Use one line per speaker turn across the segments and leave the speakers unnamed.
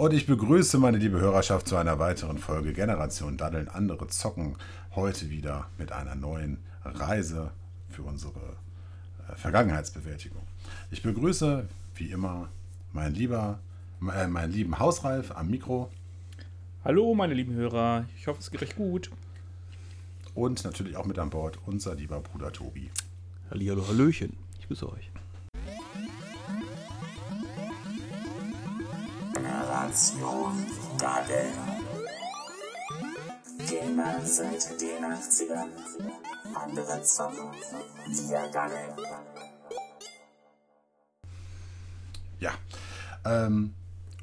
Und ich begrüße meine liebe Hörerschaft zu einer weiteren Folge Generation Daddeln, andere zocken. Heute wieder mit einer neuen Reise für unsere äh, Vergangenheitsbewältigung. Ich begrüße wie immer mein lieber, äh, meinen lieben Hausreif am Mikro.
Hallo, meine lieben Hörer. Ich hoffe, es geht euch gut.
Und natürlich auch mit an Bord unser lieber Bruder Tobi.
Hallihallo, Hallöchen. Ich grüße euch.
Generation Dadel. Gamer seit den 80ern. Andere zocken. Wir daddeln.
Ja, ähm,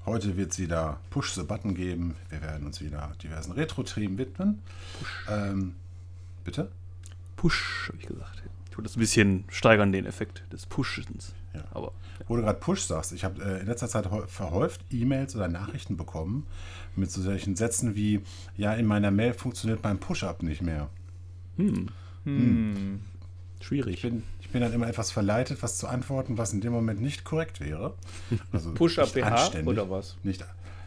heute wird es wieder Push the Button geben. Wir werden uns wieder diversen Retro-Themen widmen. Ähm, bitte?
Push, habe ich gesagt. Ich wollte das ein bisschen steigern, den Effekt des Pushens.
Ja.
Aber
Wo du gerade Push sagst, ich habe äh, in letzter Zeit häu- verhäuft E-Mails oder Nachrichten bekommen mit so solchen Sätzen wie, ja, in meiner Mail funktioniert mein Push-Up nicht mehr. Ich
schwierig.
bin, ich bin dann immer etwas verleitet, was zu antworten, was in dem Moment nicht korrekt wäre. Also
Push-Up BH oder was?
Nicht,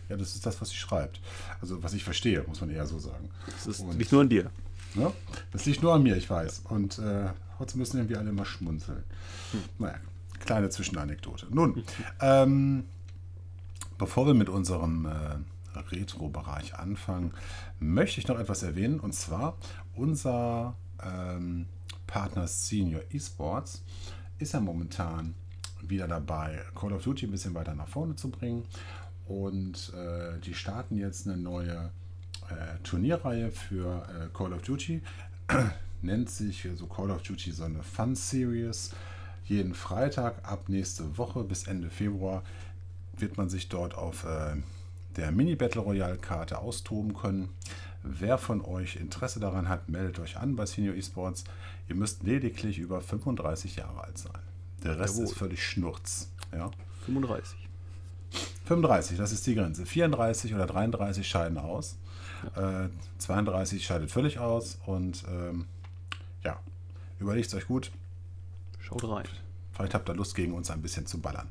ja, das ist das, was sie schreibt. Also was ich verstehe, muss man eher so sagen.
Das ist
Und-
nicht nur an dir.
Ne? Das liegt nur an mir, ich weiß. Und äh, trotzdem müssen irgendwie alle immer schmunzeln. Naja, kleine Zwischenanekdote. Nun, ähm, bevor wir mit unserem äh, Retro-Bereich anfangen, möchte ich noch etwas erwähnen. Und zwar unser ähm, Partner Senior Esports ist ja momentan wieder dabei, Call of Duty ein bisschen weiter nach vorne zu bringen. Und äh, die starten jetzt eine neue äh, Turnierreihe für äh, Call of Duty. Nennt sich so Call of Duty so eine Fun Series. Jeden Freitag ab nächste Woche bis Ende Februar wird man sich dort auf äh, der Mini Battle Royale Karte austoben können. Wer von euch Interesse daran hat, meldet euch an bei Senior Esports. Ihr müsst lediglich über 35 Jahre alt sein. Der Rest
Jawohl.
ist völlig Schnurz. Ja?
35.
35, das ist die Grenze. 34 oder 33 scheiden aus. Äh, 32 scheidet völlig aus. Und ähm, ja, überlegt euch gut.
Schaut rein.
Vielleicht habt ihr Lust, gegen uns ein bisschen zu ballern.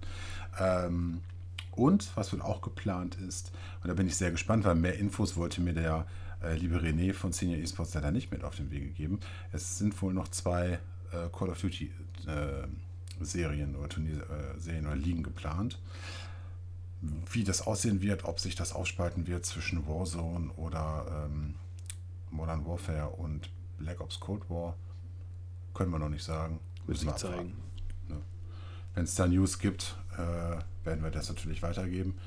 Ähm, und was wohl auch geplant ist, und da bin ich sehr gespannt, weil mehr Infos wollte mir der äh, liebe René von Senior Esports leider nicht mit auf den Weg gegeben. Es sind wohl noch zwei äh, Call of Duty äh, Serien oder Turnierserien äh, oder Ligen geplant. Wie das aussehen wird, ob sich das aufspalten wird zwischen Warzone oder ähm, Modern Warfare und Black Ops Cold War, können wir noch nicht sagen. Müssen
sich
wir
zeigen.
Wenn es da News gibt, äh, werden wir das natürlich weitergeben.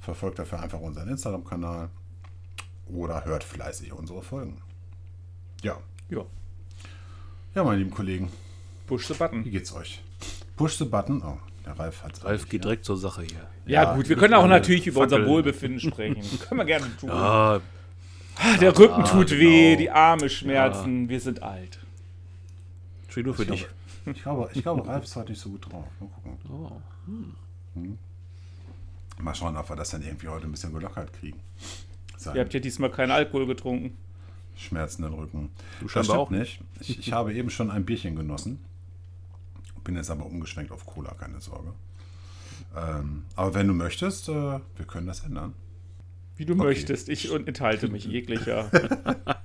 Verfolgt dafür einfach unseren Instagram-Kanal oder hört fleißig unsere Folgen. Ja,
Ja.
ja, meine lieben Kollegen,
Push the
wie
Button.
geht's euch? Push the Button. Oh, der Ralf hat
Ralf geht direkt zur Sache hier.
Ja,
Ja,
gut, wir können auch natürlich über unser. Wohlbefinden sprechen. können wir gerne tun.
Ah,
Ah, Der Rücken tut
genau.
weh, die Arme schmerzen, wir sind alt.
nur für
Ich
dich.
Ich, glaube, ich glaube, Ralf ist heute nicht so gut drauf. Mal gucken.
Oh.
Mal schauen, ob wir das dann irgendwie heute ein bisschen gelockert kriegen. Sein
Ihr habt ja diesmal keinen Alkohol getrunken.
schmerzenden Rücken.
Du scheinbar auch
nicht. Ich, ich habe eben schon ein Bierchen genossen. Bin jetzt aber umgeschwenkt auf Cola, keine Sorge. Ähm, aber wenn du möchtest, äh, wir können das ändern.
Wie du
Okay.
möchtest. Ich enthalte mich jeglicher.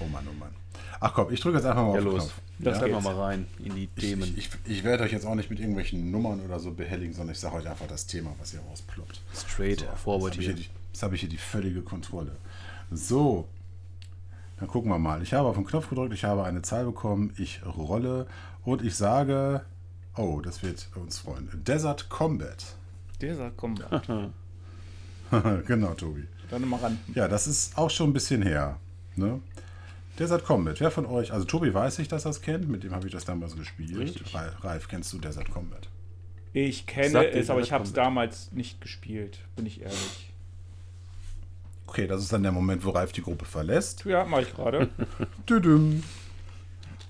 Oh Mann, oh Mann. Ach komm, ich drücke jetzt einfach mal
Ja,
auf den
los.
Knopf.
Das
wir
geht's.
mal rein in die Themen.
ich, ich, ich werde euch jetzt auch nicht mit irgendwelchen Nummern oder so behelligen, sondern ich sage euch einfach das Thema, was hier rausploppt.
Straight
So,
forward
jetzt habe ich,
hier.
die- jetzt habe ich hier die völlige Kontrolle. So, dann gucken wir mal. Ich habe auf den Knopf gedrückt, ich habe eine Zahl bekommen, ich rolle und ich sage, oh, das wird uns freuen. Desert Combat.
Sagt, komm,
genau, Tobi.
dann mal ran.
Ja, das ist auch schon ein bisschen her. Ne? Desert Combat. Wer von euch, also Tobi weiß ich, dass er es kennt, mit dem habe ich das damals gespielt.
Richtig.
Ra- Ralf, kennst du Desert Combat?
Ich kenne
dir
es, aber ich habe es damals nicht gespielt, bin ich ehrlich.
Okay, das ist dann der Moment, wo Ralf die Gruppe verlässt.
Ja, mache ich gerade.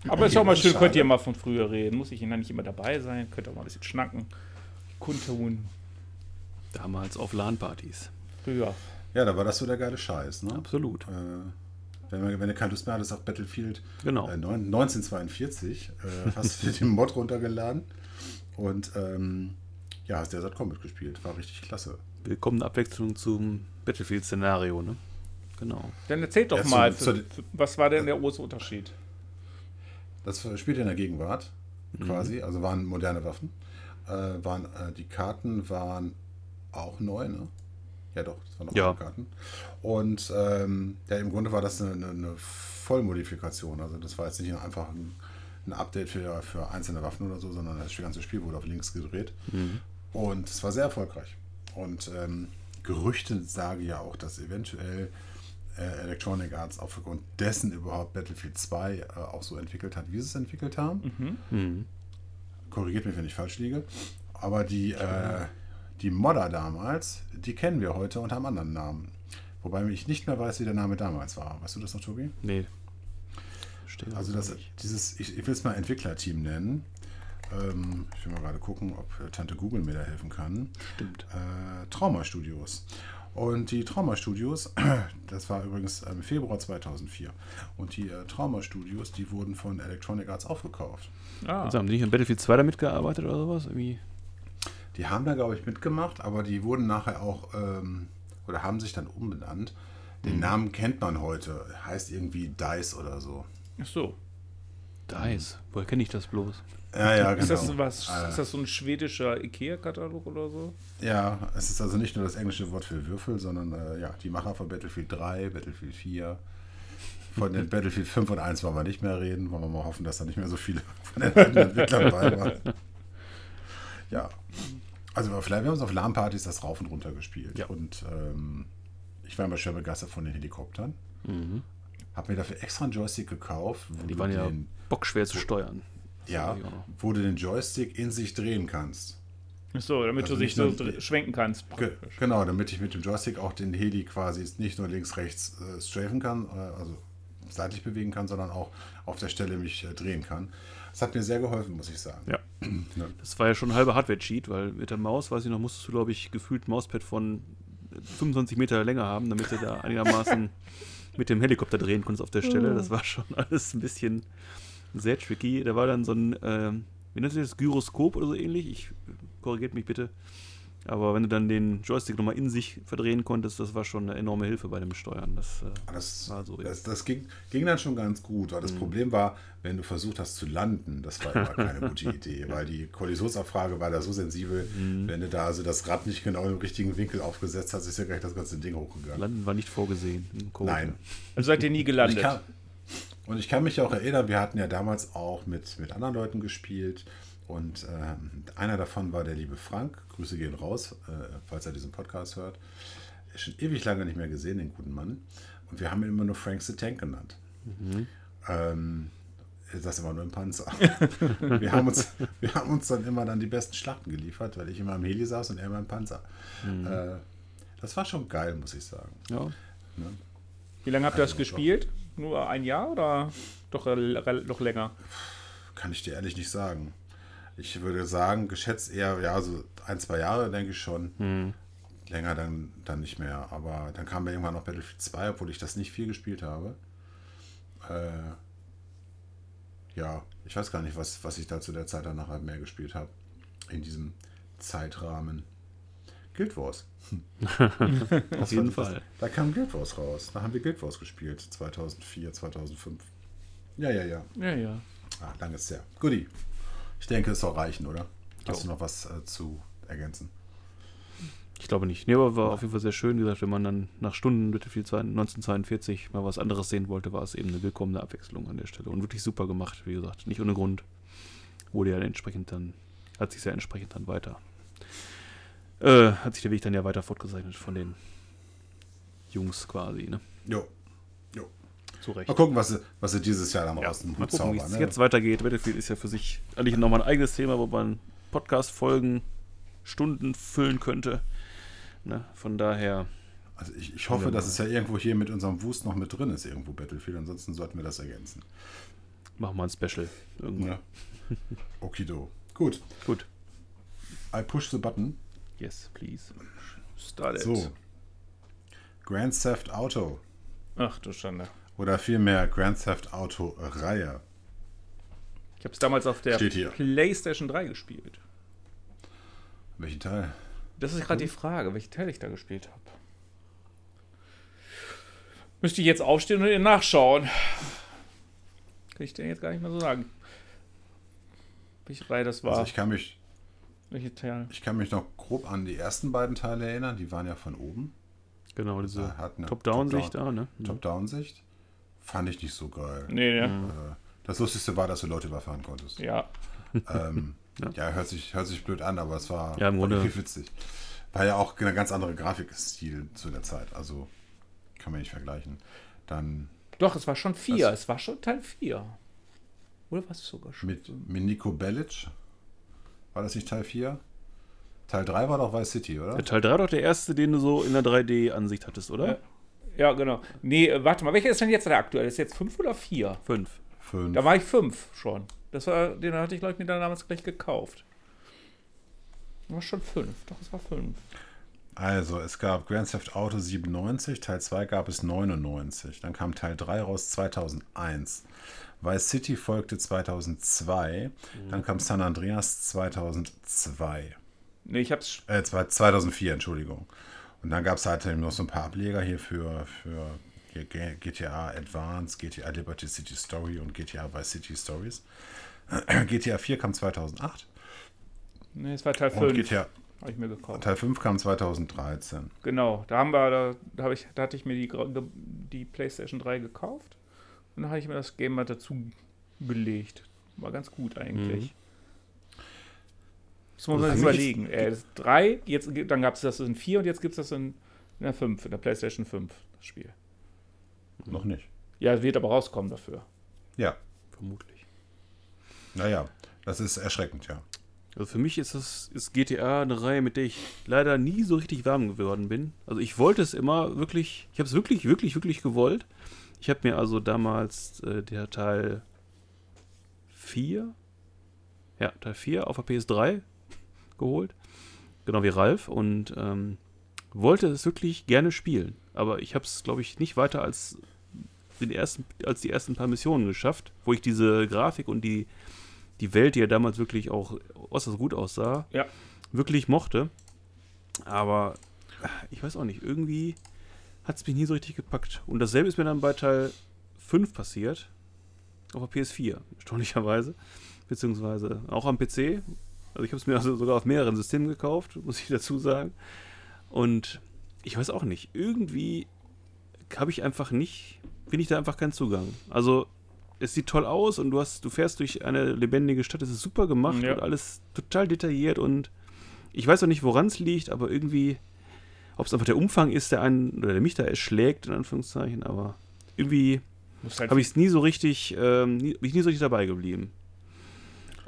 Aber ist auch mal schön,
Schade.
könnt ihr mal von früher reden. Muss ich ja nicht immer dabei sein, könnt auch mal ein bisschen schnacken. Kundtun.
Damals auf LAN-Partys.
Früher.
Ja, da war das so der geile Scheiß. Ne?
Absolut.
Äh, wenn, wir- wenn du keine Lust mehr hattest auf Battlefield
Genau.
äh, neun- 1942, äh, hast du dir den Mod runtergeladen und ähm, ja, hast Desert Combat gespielt. War richtig klasse.
Willkommene Abwechslung zum Battlefield-Szenario, ne? Genau.
Dann erzählt doch
Ja, zu-
mal,
zu
für, was war denn der große Unterschied?
Das spielt in der Gegenwart
Mhm.
quasi, also waren moderne Waffen. Äh, waren, äh, die Karten waren auch neu, ne? Ja doch, das waren auch
Ja.
Karten. Und ähm, ja, im Grunde war das eine, eine, eine Vollmodifikation. Also das war jetzt nicht nur einfach ein, ein Update für, für einzelne Waffen oder so, sondern das ganze Spiel wurde auf links gedreht. Und es war sehr erfolgreich. Und ähm, Gerüchte sagen ja auch, dass eventuell äh, Electronic Arts aufgrund dessen überhaupt Battlefield 2 äh, auch so entwickelt hat, wie sie es entwickelt haben.
Mhm.
Korrigiert mich, wenn ich falsch liege. Aber die, äh, die Modder damals, die kennen wir heute unter einem anderen Namen. Wobei ich nicht mehr weiß, wie der Name damals war. Weißt du das noch, Tobi?
Nee. Verstehe
Also das, dieses, ich, ich will es mal Entwicklerteam nennen. Ähm, ich will mal gerade gucken, ob äh, Tante Google mir da helfen kann.
Stimmt.
Äh, Trauma Studios. Und die Trauma Studios, das war übrigens im Februar 2004. Und die äh, Trauma Studios, die wurden von Electronic Arts aufgekauft.
Ah,
Also haben die nicht an Battlefield 2 da mitgearbeitet oder sowas? Irgendwie?
Die haben da, glaube ich, mitgemacht, aber die wurden nachher auch, ähm, oder haben sich dann umbenannt. Den Namen kennt man heute. Heißt irgendwie Dice oder so.
ach so.
Dice. Woher kenne ich das bloß?
Ja, ja, genau.
Ist das, was,
Äh,
ist das so ein schwedischer Ikea-Katalog oder so?
Ja, es ist also nicht nur das englische Wort für Würfel, sondern äh, ja, die Macher von Battlefield 3, Battlefield 4. Von den Battlefield 5 und 1 wollen wir nicht mehr reden, wollen wir mal hoffen, dass da nicht mehr so viele von den Entwicklern dabei waren. Ja, also vielleicht, wir haben uns auf LAN-Partys das rauf und runter gespielt.
Ja.
Und ähm, ich war immer schwer begeistert von den Helikoptern. Hab mir dafür extra einen Joystick gekauft, wo
Die
du
waren ja
den,
bockschwer zu steuern. Das
ja, wo du den Joystick in sich drehen kannst.
Ach so, damit
Also
du dich so schwenken kannst.
Ge
praktisch.
genau, damit ich mit dem Joystick auch den Heli quasi nicht nur links, rechts äh, strafen kann, äh, also seitlich bewegen kann, sondern auch auf der Stelle mich äh, drehen kann. Das hat mir sehr geholfen, muss ich sagen.
Ja. Das war ja schon ein halber Hardware-Cheat, weil mit der Maus, weiß ich noch, musstest du, glaube ich, gefühlt Mauspad von 25 Meter Länge haben, damit du da einigermaßen mit dem Helikopter drehen konntest auf der Stelle. Das war schon alles ein bisschen sehr tricky. Da war dann so ein, ähm, wie nennt sich das, Gyroskop oder so ähnlich? Ich korrigiert mich bitte. Aber wenn du dann den Joystick nochmal in sich verdrehen konntest, das war schon eine enorme Hilfe bei dem Steuern. Das, äh,
Das,
War so,
das, das ging, ging dann schon ganz gut. Aber das Problem war, wenn du versucht hast zu landen, das war immer keine gute Idee, weil die Kollisionsabfrage war da so sensibel, wenn du da also das Rad nicht genau im richtigen Winkel aufgesetzt hast, ist ja gleich das ganze Ding hochgegangen.
Landen war nicht vorgesehen.
Nein.
Also seid ihr nie
Und ich,
gelandet.
kann, und ich kann mich auch erinnern, wir hatten ja damals auch mit, mit anderen Leuten gespielt. Und ähm, einer davon war der liebe Frank. Grüße gehen raus, äh, falls er diesen Podcast hört. Ist schon ewig lange nicht mehr gesehen, den guten Mann. Und wir haben ihn immer nur Frank the Tank genannt. Ähm, das immer nur im Panzer. wir, haben uns, wir haben uns dann immer dann die besten Schlachten geliefert, weil ich immer im Heli saß und er immer im Panzer. Äh, das war schon geil, muss ich sagen.
Ja.
Wie lange habt ihr das
Also,
gespielt? Nur ein Jahr oder doch noch länger?
Kann ich dir ehrlich nicht sagen. Ich würde sagen, geschätzt eher, ja, so ein, zwei Jahre, denke ich schon. Länger dann, dann nicht mehr. Aber dann kam ja irgendwann noch Battlefield 2, obwohl ich das nicht viel gespielt habe. Äh, ja, ich weiß gar nicht, was, was ich da zu der Zeit dann nachher mehr gespielt habe. In diesem Zeitrahmen. Guild Wars.
Auf jeden Fall.
Da kam Guild Wars raus. Da haben wir Guild Wars gespielt. 2004, 2005. Ja, ja, ja.
Ja, ja.
Ah, lang ist her. Guti. Ich denke, es soll reichen, oder? Hast
Jo.
du noch was äh, zu ergänzen?
Ich glaube nicht. Nee, aber war auf jeden Fall sehr schön. Wie gesagt, wenn man dann nach Stunden Battlefield 2 1942 mal was anderes sehen wollte, war es eben eine willkommene Abwechslung an der Stelle. Und wirklich super gemacht, wie gesagt. Nicht ohne Grund. Wurde ja entsprechend dann, hat sich ja entsprechend dann weiter. Äh, hat sich der Weg dann ja weiter fortgezeichnet von den Jungs quasi, ne?
Jo.
Zu Recht.
Mal gucken, was sie, was sie dieses Jahr dann
Ja,
aus dem
mal
Hut
gucken, wie
zaubern.
es
Ne?
jetzt weitergeht. Battlefield ist ja für sich eigentlich nochmal ein eigenes Thema, wo man Podcast-Folgen Stunden füllen könnte. Ne? Von daher,
Also ich, ich hoffe, dass es ja irgendwo hier mit unserem Wust noch mit drin ist, irgendwo Battlefield. Ansonsten sollten wir das ergänzen.
machen wir ein Special. Irgendwann.
Ja. Okido. Gut.
Gut.
I push the button.
Yes, please.
Started.
So. Grand Theft Auto.
Ach du Schande.
Oder vielmehr Grand Theft Auto Reihe.
Ich habe es damals auf der. PlayStation 3 gespielt.
Welchen Teil?
Das ist gerade die Frage, welchen Teil ich da gespielt habe. Müsste ich jetzt aufstehen und nachschauen. Kann ich dir jetzt gar nicht mehr so sagen. Welche Reihe das war.
Also ich kann mich,
Welche Teil?
ich kann mich noch grob an die ersten beiden Teile erinnern. Die waren ja von oben.
Genau, diese Top-Down-Sicht da, ne?
Top-Down-Sicht. Fand ich nicht so geil.
Nee, ja.
Äh, Das Lustigste war, dass du Leute überfahren konntest.
Ja.
Ähm, ja, hört, sich, hört sich blöd an, aber es war,
Ja, im Grunde-
wirklich witzig. War ja auch ein ganz anderer Grafikstil zu der Zeit. Also kann man nicht vergleichen. Dann
Doch, es war schon vier.
Was?
Es war schon Teil 4. Oder was sogar schon?
mit, mit Nico Bellic. War das nicht Teil 4? Teil 3 war doch Vice City, oder?
Der Teil 3 war doch der erste, den du so in der 3D-Ansicht hattest, oder?
Ja. Ja, genau. Nee, äh, warte mal, welcher ist denn jetzt der aktuelle? Ist jetzt 5 oder 4?
5.
Fünf.
Da war ich 5 schon. Das war, den hatte ich, glaube ich, mir dann damals gleich gekauft. War schon 5. Doch, es war 5.
Also, es gab Grand Theft Auto 97, Teil 2 gab es 99. Dann kam Teil 3 raus 2001. Vice City folgte 2002. Dann kam San Andreas 2002.
Nee, ich hab's.
Äh, zwei- 2004, Entschuldigung. Und dann gab es halt eben noch so ein paar Ableger hier für, für GTA Advance, GTA Liberty City Story und GTA Vice City Stories. GTA 4 kam 2008
Nee, es war Teil
und
5.
GTA
Habe ich mir gekauft.
Teil 5 kam 2013.
Genau, da haben wir, da, da, hab ich, da hatte ich mir die, die PlayStation 3 gekauft und dann habe ich mir das Game mal dazu gelegt. War ganz gut eigentlich. Das muss man
Also
sich
mich
überlegen. Äh, das 3, jetzt, dann gab es das in 4 und jetzt gibt es das in, in der 5, in der PlayStation 5, das Spiel.
Noch nicht.
Ja, es wird aber rauskommen dafür.
Ja,
Vermutlich.
naja, das ist erschreckend, ja.
Also für mich ist das ist GTA eine Reihe, mit der ich leider nie so richtig warm geworden bin. Also ich wollte es immer wirklich, ich habe es wirklich, wirklich, wirklich gewollt. Ich habe mir also damals äh, der Teil 4, ja, Teil 4 auf der PS3 geholt. Genau wie Ralf und ähm, wollte es wirklich gerne spielen. Aber ich habe es, glaube ich, nicht weiter als, den ersten, als die ersten paar Missionen geschafft, wo ich diese Grafik und die, die Welt, die ja damals wirklich auch äußerst gut aussah,
Ja.
wirklich mochte. Aber äh, ich weiß auch nicht, irgendwie hat es mich nie so richtig gepackt. Und dasselbe ist mir dann bei Teil 5 passiert. Auf der PS4, erstaunlicherweise. Beziehungsweise auch am PC. Also ich habe es mir also sogar auf mehreren Systemen gekauft, muss ich dazu sagen. Und ich weiß auch nicht, irgendwie habe ich einfach nicht, bin ich da einfach keinen Zugang. Also es sieht toll aus und du hast, du fährst durch eine lebendige Stadt, es ist super gemacht
Ja.
und alles total detailliert und ich weiß auch nicht, woran es liegt, aber irgendwie, ob es einfach der Umfang ist, der einen oder der mich da erschlägt, in Anführungszeichen, aber irgendwie
halt
habe ich es nie so richtig, ähm, nie, bin ich nie so richtig dabei geblieben.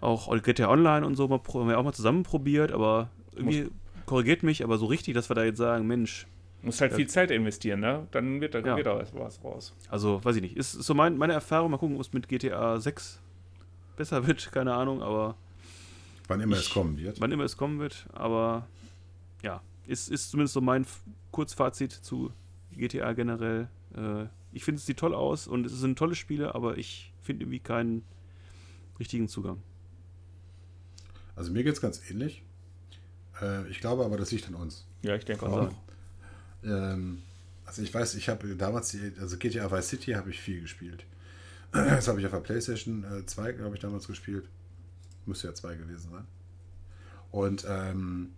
Auch GTA Online und so mal, haben wir auch mal zusammen probiert, aber irgendwie korrigiert mich, aber so richtig, dass wir da jetzt sagen, Mensch,
Muss halt
Ja.
viel Zeit investieren, ne? Dann wird da,
Ja.
wird da was- raus.
also weiß ich nicht, ist, ist so mein, meine Erfahrung, mal gucken, ob es mit GTA 6 besser wird, keine Ahnung, aber
Wann immer
Ich-
es kommen wird.
wann immer es kommen wird, aber ja, ist, ist zumindest so mein Kurzfazit zu GTA generell. Äh, ich finde, es sieht toll aus und es sind tolle Spiele, aber ich finde irgendwie keinen richtigen Zugang.
Also mir geht es ganz ähnlich. Äh, ich glaube aber, das liegt an uns.
Ja, ich denke auch.
sein.
Ähm, also ich weiß, ich habe damals, die, also GTA Vice City habe ich viel gespielt. Das habe ich auf der Playstation äh, 2, glaube ich, damals gespielt. Müsste ja 2 gewesen sein. Und, ähm,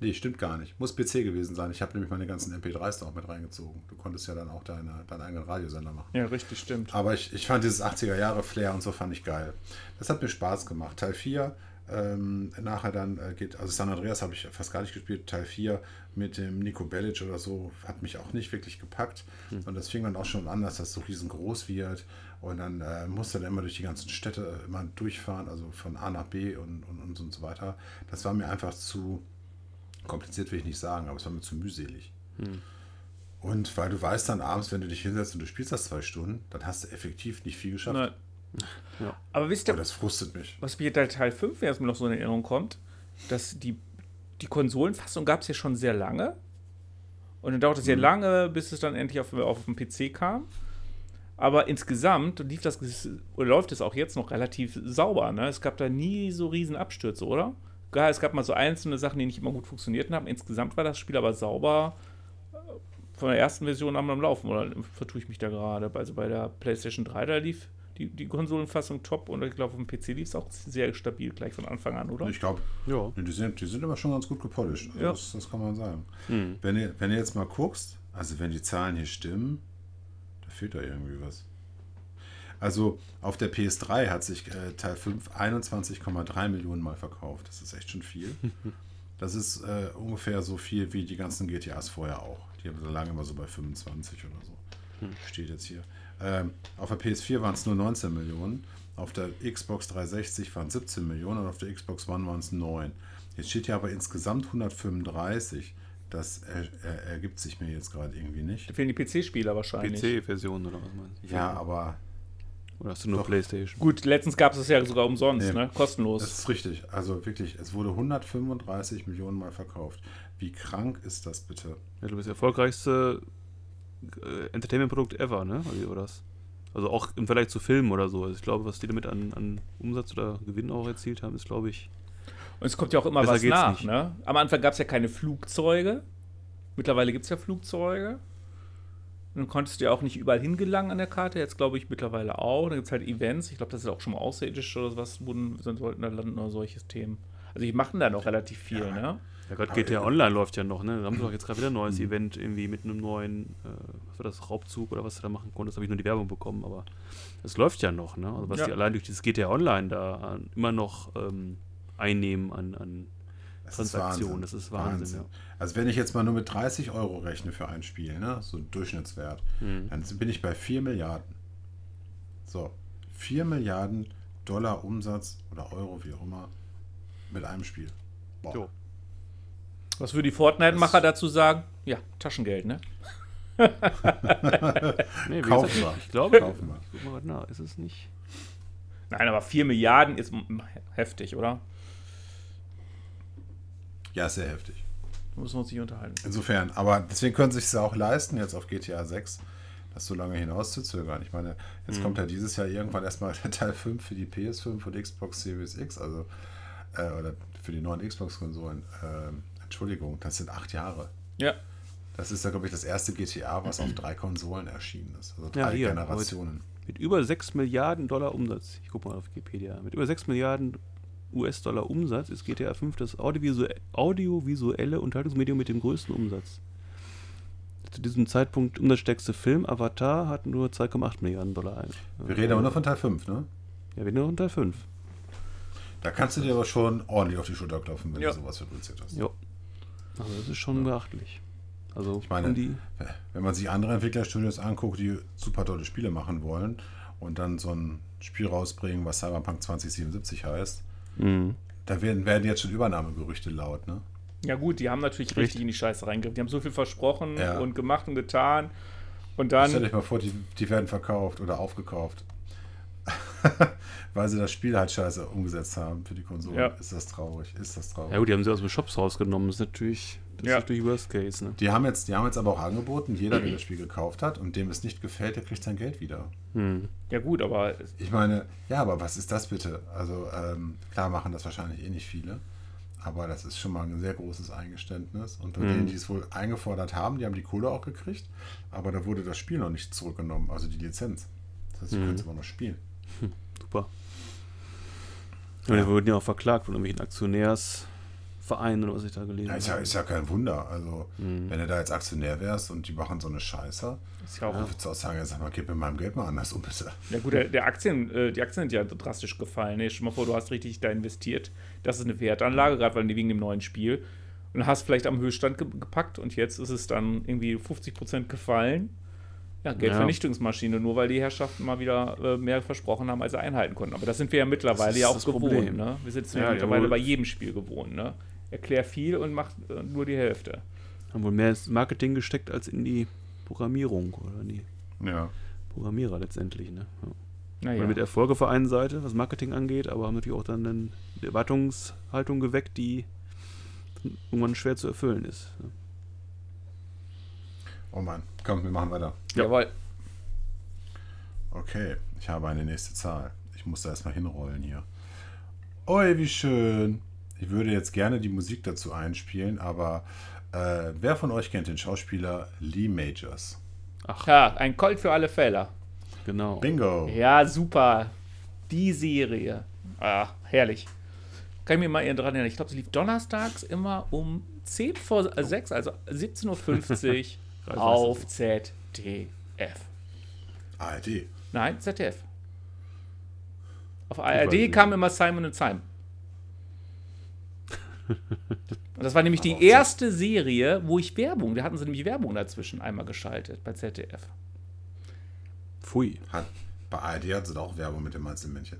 nee, stimmt gar nicht. Muss PC gewesen sein. Ich habe nämlich meine ganzen MP3s da auch mit reingezogen. Du konntest ja dann auch deine, deinen eigenen Radiosender machen.
Ja, richtig, stimmt.
Aber ich, ich fand dieses 80er-Jahre-Flair und so fand ich geil. Das hat mir Spaß gemacht. Teil 4, ähm, nachher dann äh, geht, also San Andreas habe ich fast gar nicht gespielt. Teil 4 mit dem Nico Bellic oder so hat mich auch nicht wirklich gepackt. Und das fing dann auch schon an, dass das so riesengroß wird. Und dann äh, musste dann immer durch die ganzen Städte immer durchfahren, also von A nach B und, und, und, und so weiter. Das war mir einfach zu kompliziert, will ich nicht sagen, aber es war mir zu mühselig. Und weil du weißt dann abends, wenn du dich hinsetzt und du spielst das zwei Stunden, dann hast du effektiv nicht viel geschafft.
Nein.
Ja.
Aber wisst
Aber
ihr,
das frustet mich.
was mir bei Teil 5 erstmal noch so in Erinnerung kommt, dass die, die Konsolenfassung gab es ja schon sehr lange. Und dann dauert es sehr lange, bis es dann endlich auf, auf den PC kam. Aber insgesamt lief das, läuft es auch jetzt noch relativ sauber. Ne? Es gab da nie so riesen Abstürze, oder? klar, es gab mal so einzelne Sachen, die nicht immer gut funktionierten haben. Insgesamt war das Spiel aber sauber äh, von der ersten Version am Laufen. Oder vertue ich mich da gerade? Also bei der PlayStation 3, da lief die, die Konsolenfassung top und ich glaube, auf dem PC lief es auch sehr stabil gleich von Anfang an, oder?
Ich glaube,
Ja.
die, sind, die sind immer schon ganz gut gepolished. Also
Ja.
das, das kann man sagen.
Hm.
Wenn, ihr, wenn ihr jetzt mal guckst, also wenn die Zahlen hier stimmen, da fehlt da irgendwie was. Also auf der PS3 hat sich äh, Teil 5 21,3 Millionen Mal verkauft. Das ist echt schon viel. Das ist äh, ungefähr so viel wie die ganzen GTAs vorher auch. Die haben so lange immer so bei 25 oder so. Steht jetzt hier. Ähm, auf der PS4 waren es nur 19 Millionen. Auf der Xbox 360 waren es 17 Millionen und auf der Xbox One waren es 9. Jetzt steht hier aber insgesamt 135. Das er, er, ergibt sich mir jetzt gerade irgendwie nicht.
Da fehlen die PC-Spieler wahrscheinlich.
PC-Version oder was meinst du?
Ja, aber
Oder hast du nur
Doch.
Playstation?
Gut, letztens gab es es ja sogar umsonst,
Nee.
ne? Kostenlos.
das ist richtig. Also wirklich, es wurde 135 Millionen Mal verkauft. Wie krank ist das bitte?
Ja, du bist das erfolgreichste Entertainment-Produkt ever, ne? Wie war das? Also auch im Vergleich zu Filmen oder so. Also ich glaube, was die damit an, an Umsatz oder Gewinn auch erzielt haben, ist, glaube ich.
Und es kommt ja auch immer was nach,
nicht.
ne? Am Anfang gab es ja keine Flugzeuge. Mittlerweile gibt es ja Flugzeuge. Dann konntest du ja auch nicht überall hingelangen an der Karte. Jetzt glaube ich mittlerweile auch. Dann gibt es halt Events. Ich glaube, das ist auch schon mal außerirdisch oder was, wo dann sollten da landen oder solches Themen. Also die machen da noch relativ viel,
Ja.
ne?
Ja, gerade
Aber,
GTA
äh,
Online läuft ja noch, ne? Da haben sie doch jetzt gerade wieder ein neues
Mhm.
Event irgendwie mit einem neuen, äh, was war das, Raubzug oder was du da machen konntest. habe ich nur die Werbung bekommen, aber es läuft ja noch, ne? Also was
Ja.
die allein durch dieses GTA Online da an, immer noch ähm, einnehmen an, an
Das ist
Transaktionen.
Wahnsinn.
Das ist Wahnsinn, ja.
Also wenn ich jetzt mal nur mit 30 Euro rechne für ein Spiel, ne, so Durchschnittswert,
Mhm.
dann bin ich bei 4 Milliarden. So, 4 Milliarden Dollar Umsatz oder Euro, wie auch immer, mit einem Spiel. Boah.
Jo.
Was würde die Fortnite-Macher dazu sagen? Ja, Taschengeld, ne?
Nee,
Kaufen wir.
ich glaube,
Kaufen wir.
ich guck mal nach, ist es nicht.
Nein, aber 4 Milliarden ist heftig, oder?
Ja, sehr heftig.
Da müssen wir uns nicht unterhalten.
Insofern, aber deswegen können sie es ja auch leisten, jetzt auf GTA 6 das so lange hinauszuzögern. Ich meine, jetzt
Mhm.
kommt ja dieses Jahr irgendwann erstmal der Teil 5 für die PS5 und Xbox Series X, also äh, oder für die neuen Xbox-Konsolen. Ähm, Entschuldigung, das sind acht Jahre.
Ja.
Das ist ja, glaube ich, das erste GTA, was auf drei Konsolen erschienen ist. Also
Ja,
drei
hier,
Generationen.
Mit über 6 Milliarden Dollar Umsatz, ich guck mal auf Wikipedia, mit über 6 Milliarden US-Dollar Umsatz ist GTA 5 das audiovisuelle, audiovisuelle Unterhaltungsmedium mit dem größten Umsatz. Zu diesem Zeitpunkt umsatzstärkste Film, Avatar, hat nur 2,8 Milliarden Dollar ein.
Wir reden aber nur von Teil 5, ne?
Ja, wir nur unter 5.
Da kannst du dir aber schon ordentlich auf die Schulter klopfen, wenn
Ja.
du sowas fabriziert hast.
Ja. Also das ist schon beachtlich. Also
Ich meine,
die,
wenn man sich andere Entwicklerstudios anguckt, die super tolle Spiele machen wollen und dann so ein Spiel rausbringen, was Cyberpunk 2077 heißt,
Mhm.
da werden, werden jetzt schon Übernahmegerüchte laut, ne?
Ja gut, die haben natürlich richtig,
Richtig.
in die Scheiße reingegriffen. Die haben so viel versprochen
Ja.
und gemacht und getan. Und
Stell
dann,
dich mal vor, die, die werden verkauft oder aufgekauft. Weil sie das Spiel halt scheiße umgesetzt haben für die Konsole.
Ja.
Ist das traurig? Ist das traurig?
Ja gut, die haben sie aus den Shops rausgenommen. Das ist natürlich, das
Ja.
ist natürlich Worst Case, ne?
Die haben, jetzt, die haben jetzt aber auch angeboten, jeder, der das Spiel gekauft hat und dem es nicht gefällt, der kriegt sein Geld wieder.
Mhm.
ja gut, aber
Ich meine, ja, aber was ist das bitte? Also, ähm, klar machen das wahrscheinlich eh nicht viele, aber das ist schon mal ein sehr großes Eingeständnis. Und bei
Mhm.
denen, die es wohl eingefordert haben, die haben die Kohle auch gekriegt, aber da wurde das Spiel noch nicht zurückgenommen, also die Lizenz. Das heißt, sie
Mhm.
können es immer noch spielen.
Super. Und die wurden ja auch verklagt von irgendwelchen Aktionärsvereinen oder was ich da gelesen
Ja, ist, ja,
habe.
ist ja kein Wunder. Also,
Mhm.
wenn du da jetzt Aktionär wärst und die machen so eine Scheiße,
ist ja auch.
dann würdest du auch sagen, ja, sag mal, gib mir meinem Geld mal anders um, bitte.
Ja gut, der, der Aktien, äh, die Aktien sind ja drastisch gefallen. Ne? Stell dir mal vor, du hast richtig da investiert. Das ist eine Wertanlage, gerade weil wegen dem neuen Spiel. Und hast vielleicht am Höchststand ge gepackt und jetzt ist es dann irgendwie 50% gefallen. Ja, Geldvernichtungsmaschine, nur weil die Herrschaften mal wieder äh, mehr versprochen haben, als sie einhalten konnten. Aber das sind wir ja mittlerweile ja auch gewohnt. Ne? Wir sitzen
Ja,
ja, mittlerweile bei jedem Spiel gewohnt. Ne? Erklär viel und macht äh, nur die Hälfte.
Haben wohl mehr ins Marketing gesteckt als in die Programmierung oder in die
Ja.
Programmierer letztendlich, ne? Ja.
Naja.
Weil mit Erfolg auf der einen Seite, was Marketing angeht, aber haben natürlich auch dann eine Erwartungshaltung geweckt, die irgendwann schwer zu erfüllen ist. ne?
Oh Mann, komm, wir machen weiter.
Ja.
Jawohl.
Okay, ich habe eine nächste Zahl. Ich muss da erstmal hinrollen hier. Oi, wie schön. Ich würde jetzt gerne die Musik dazu einspielen, aber äh, wer von euch kennt den Schauspieler Lee Majors?
Ja, ein Colt für alle Fälle.
Genau.
Bingo!
Ja, super. Die Serie. Ah, herrlich. Kann ich mir mal dran erinnern. Ich glaube, sie lief donnerstags immer um 10 vor 6, also 17.50 Uhr auf ZDF.
ARD.
Nein, ZDF. Auf ARD kam immer Simon and Simon. Und das war nämlich die erste Serie, wo ich Werbung, da hatten sie nämlich Werbung dazwischen einmal geschaltet bei ZDF.
Pfui.
Hat, bei ARD hat sie doch auch Werbung mit dem Einzelmännchen.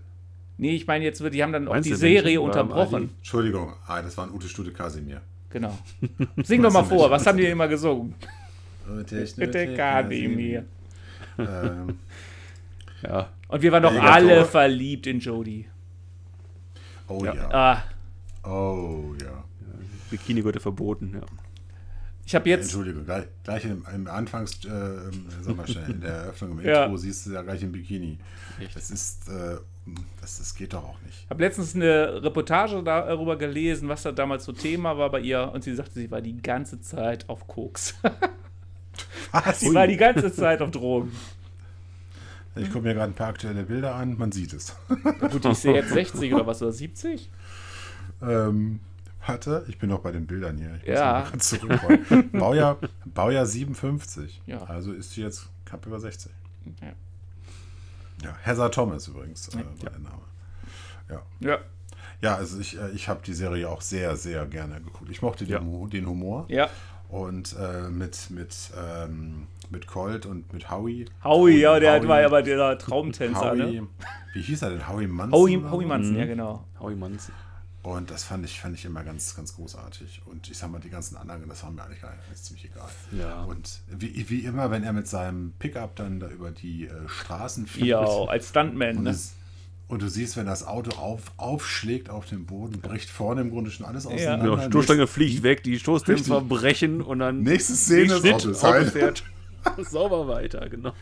Nee, ich meine jetzt, die haben dann auch die Serie unterbrochen.
Entschuldigung, ah, das war ein Ute Stude Kasimir.
Genau. Sing doch mal vor, was haben die immer gesungen? Kasimir.
Ähm,
Ja.
Und wir waren doch alle verliebt in Jodie.
oh
Ja.
ja.
Ah,
Oh ja.
Bikini gehörte verboten, ja.
ich habe jetzt,
Entschuldigung, gleich, gleich im, im Anfangs, äh, im- sag mal schnell, in der Eröffnung im
Ja.
Intro siehst du ja gleich im Bikini.
Echt?
Das ist, äh, das, das geht doch auch nicht.
habe letztens eine Reportage darüber gelesen, was da damals so Thema war bei ihr. Und sie sagte, sie war die ganze Zeit auf Koks.
Was?
sie war die ganze Zeit auf Drogen.
Ich gucke mir gerade ein paar aktuelle Bilder an, man sieht es.
Gut, ich sehe jetzt 60 oder was, oder 70?
ähm, hatte, ich bin noch bei den Bildern hier. Ich
Ja.
Baujahr, Baujahr 57.
Ja.
Also ist sie jetzt knapp über 60.
Ja.
Ja, Heather Thomas übrigens äh, war der Name. Ja.
Ja,
Ja, also ich, äh, ich habe die Serie auch sehr, sehr gerne geguckt. Ich mochte
Ja.
den, Hu- den Humor.
ja.
Und äh, mit, mit, ähm, mit Colt und mit Howie.
Howie, ja, der
Howie-
war ja aber der Traumtänzer,
Howie,
ne?
Wie hieß er denn? Howie Munson?
Howie, Howie
so?
Manson, ja, genau.
Howie Manns.
Und das fand ich, fand ich immer ganz, ganz großartig. Und ich sag mal, die ganzen anderen, das war mir eigentlich gar nicht ziemlich egal.
Ja.
Und wie, wie immer, wenn er mit seinem Pickup dann da über die äh, Straßen fliegt.
Ja, als Stuntman,
und,
ne?
es, und du siehst, wenn das Auto auf, aufschlägt auf den Boden, bricht vorne im Grunde schon alles auseinander.
Genau, Stoßstange fliegt weg, die Stoßdämpfer brechen und dann
Nächste Szene, Auto ist
Auto
heil.
fährt sauber weiter, genau.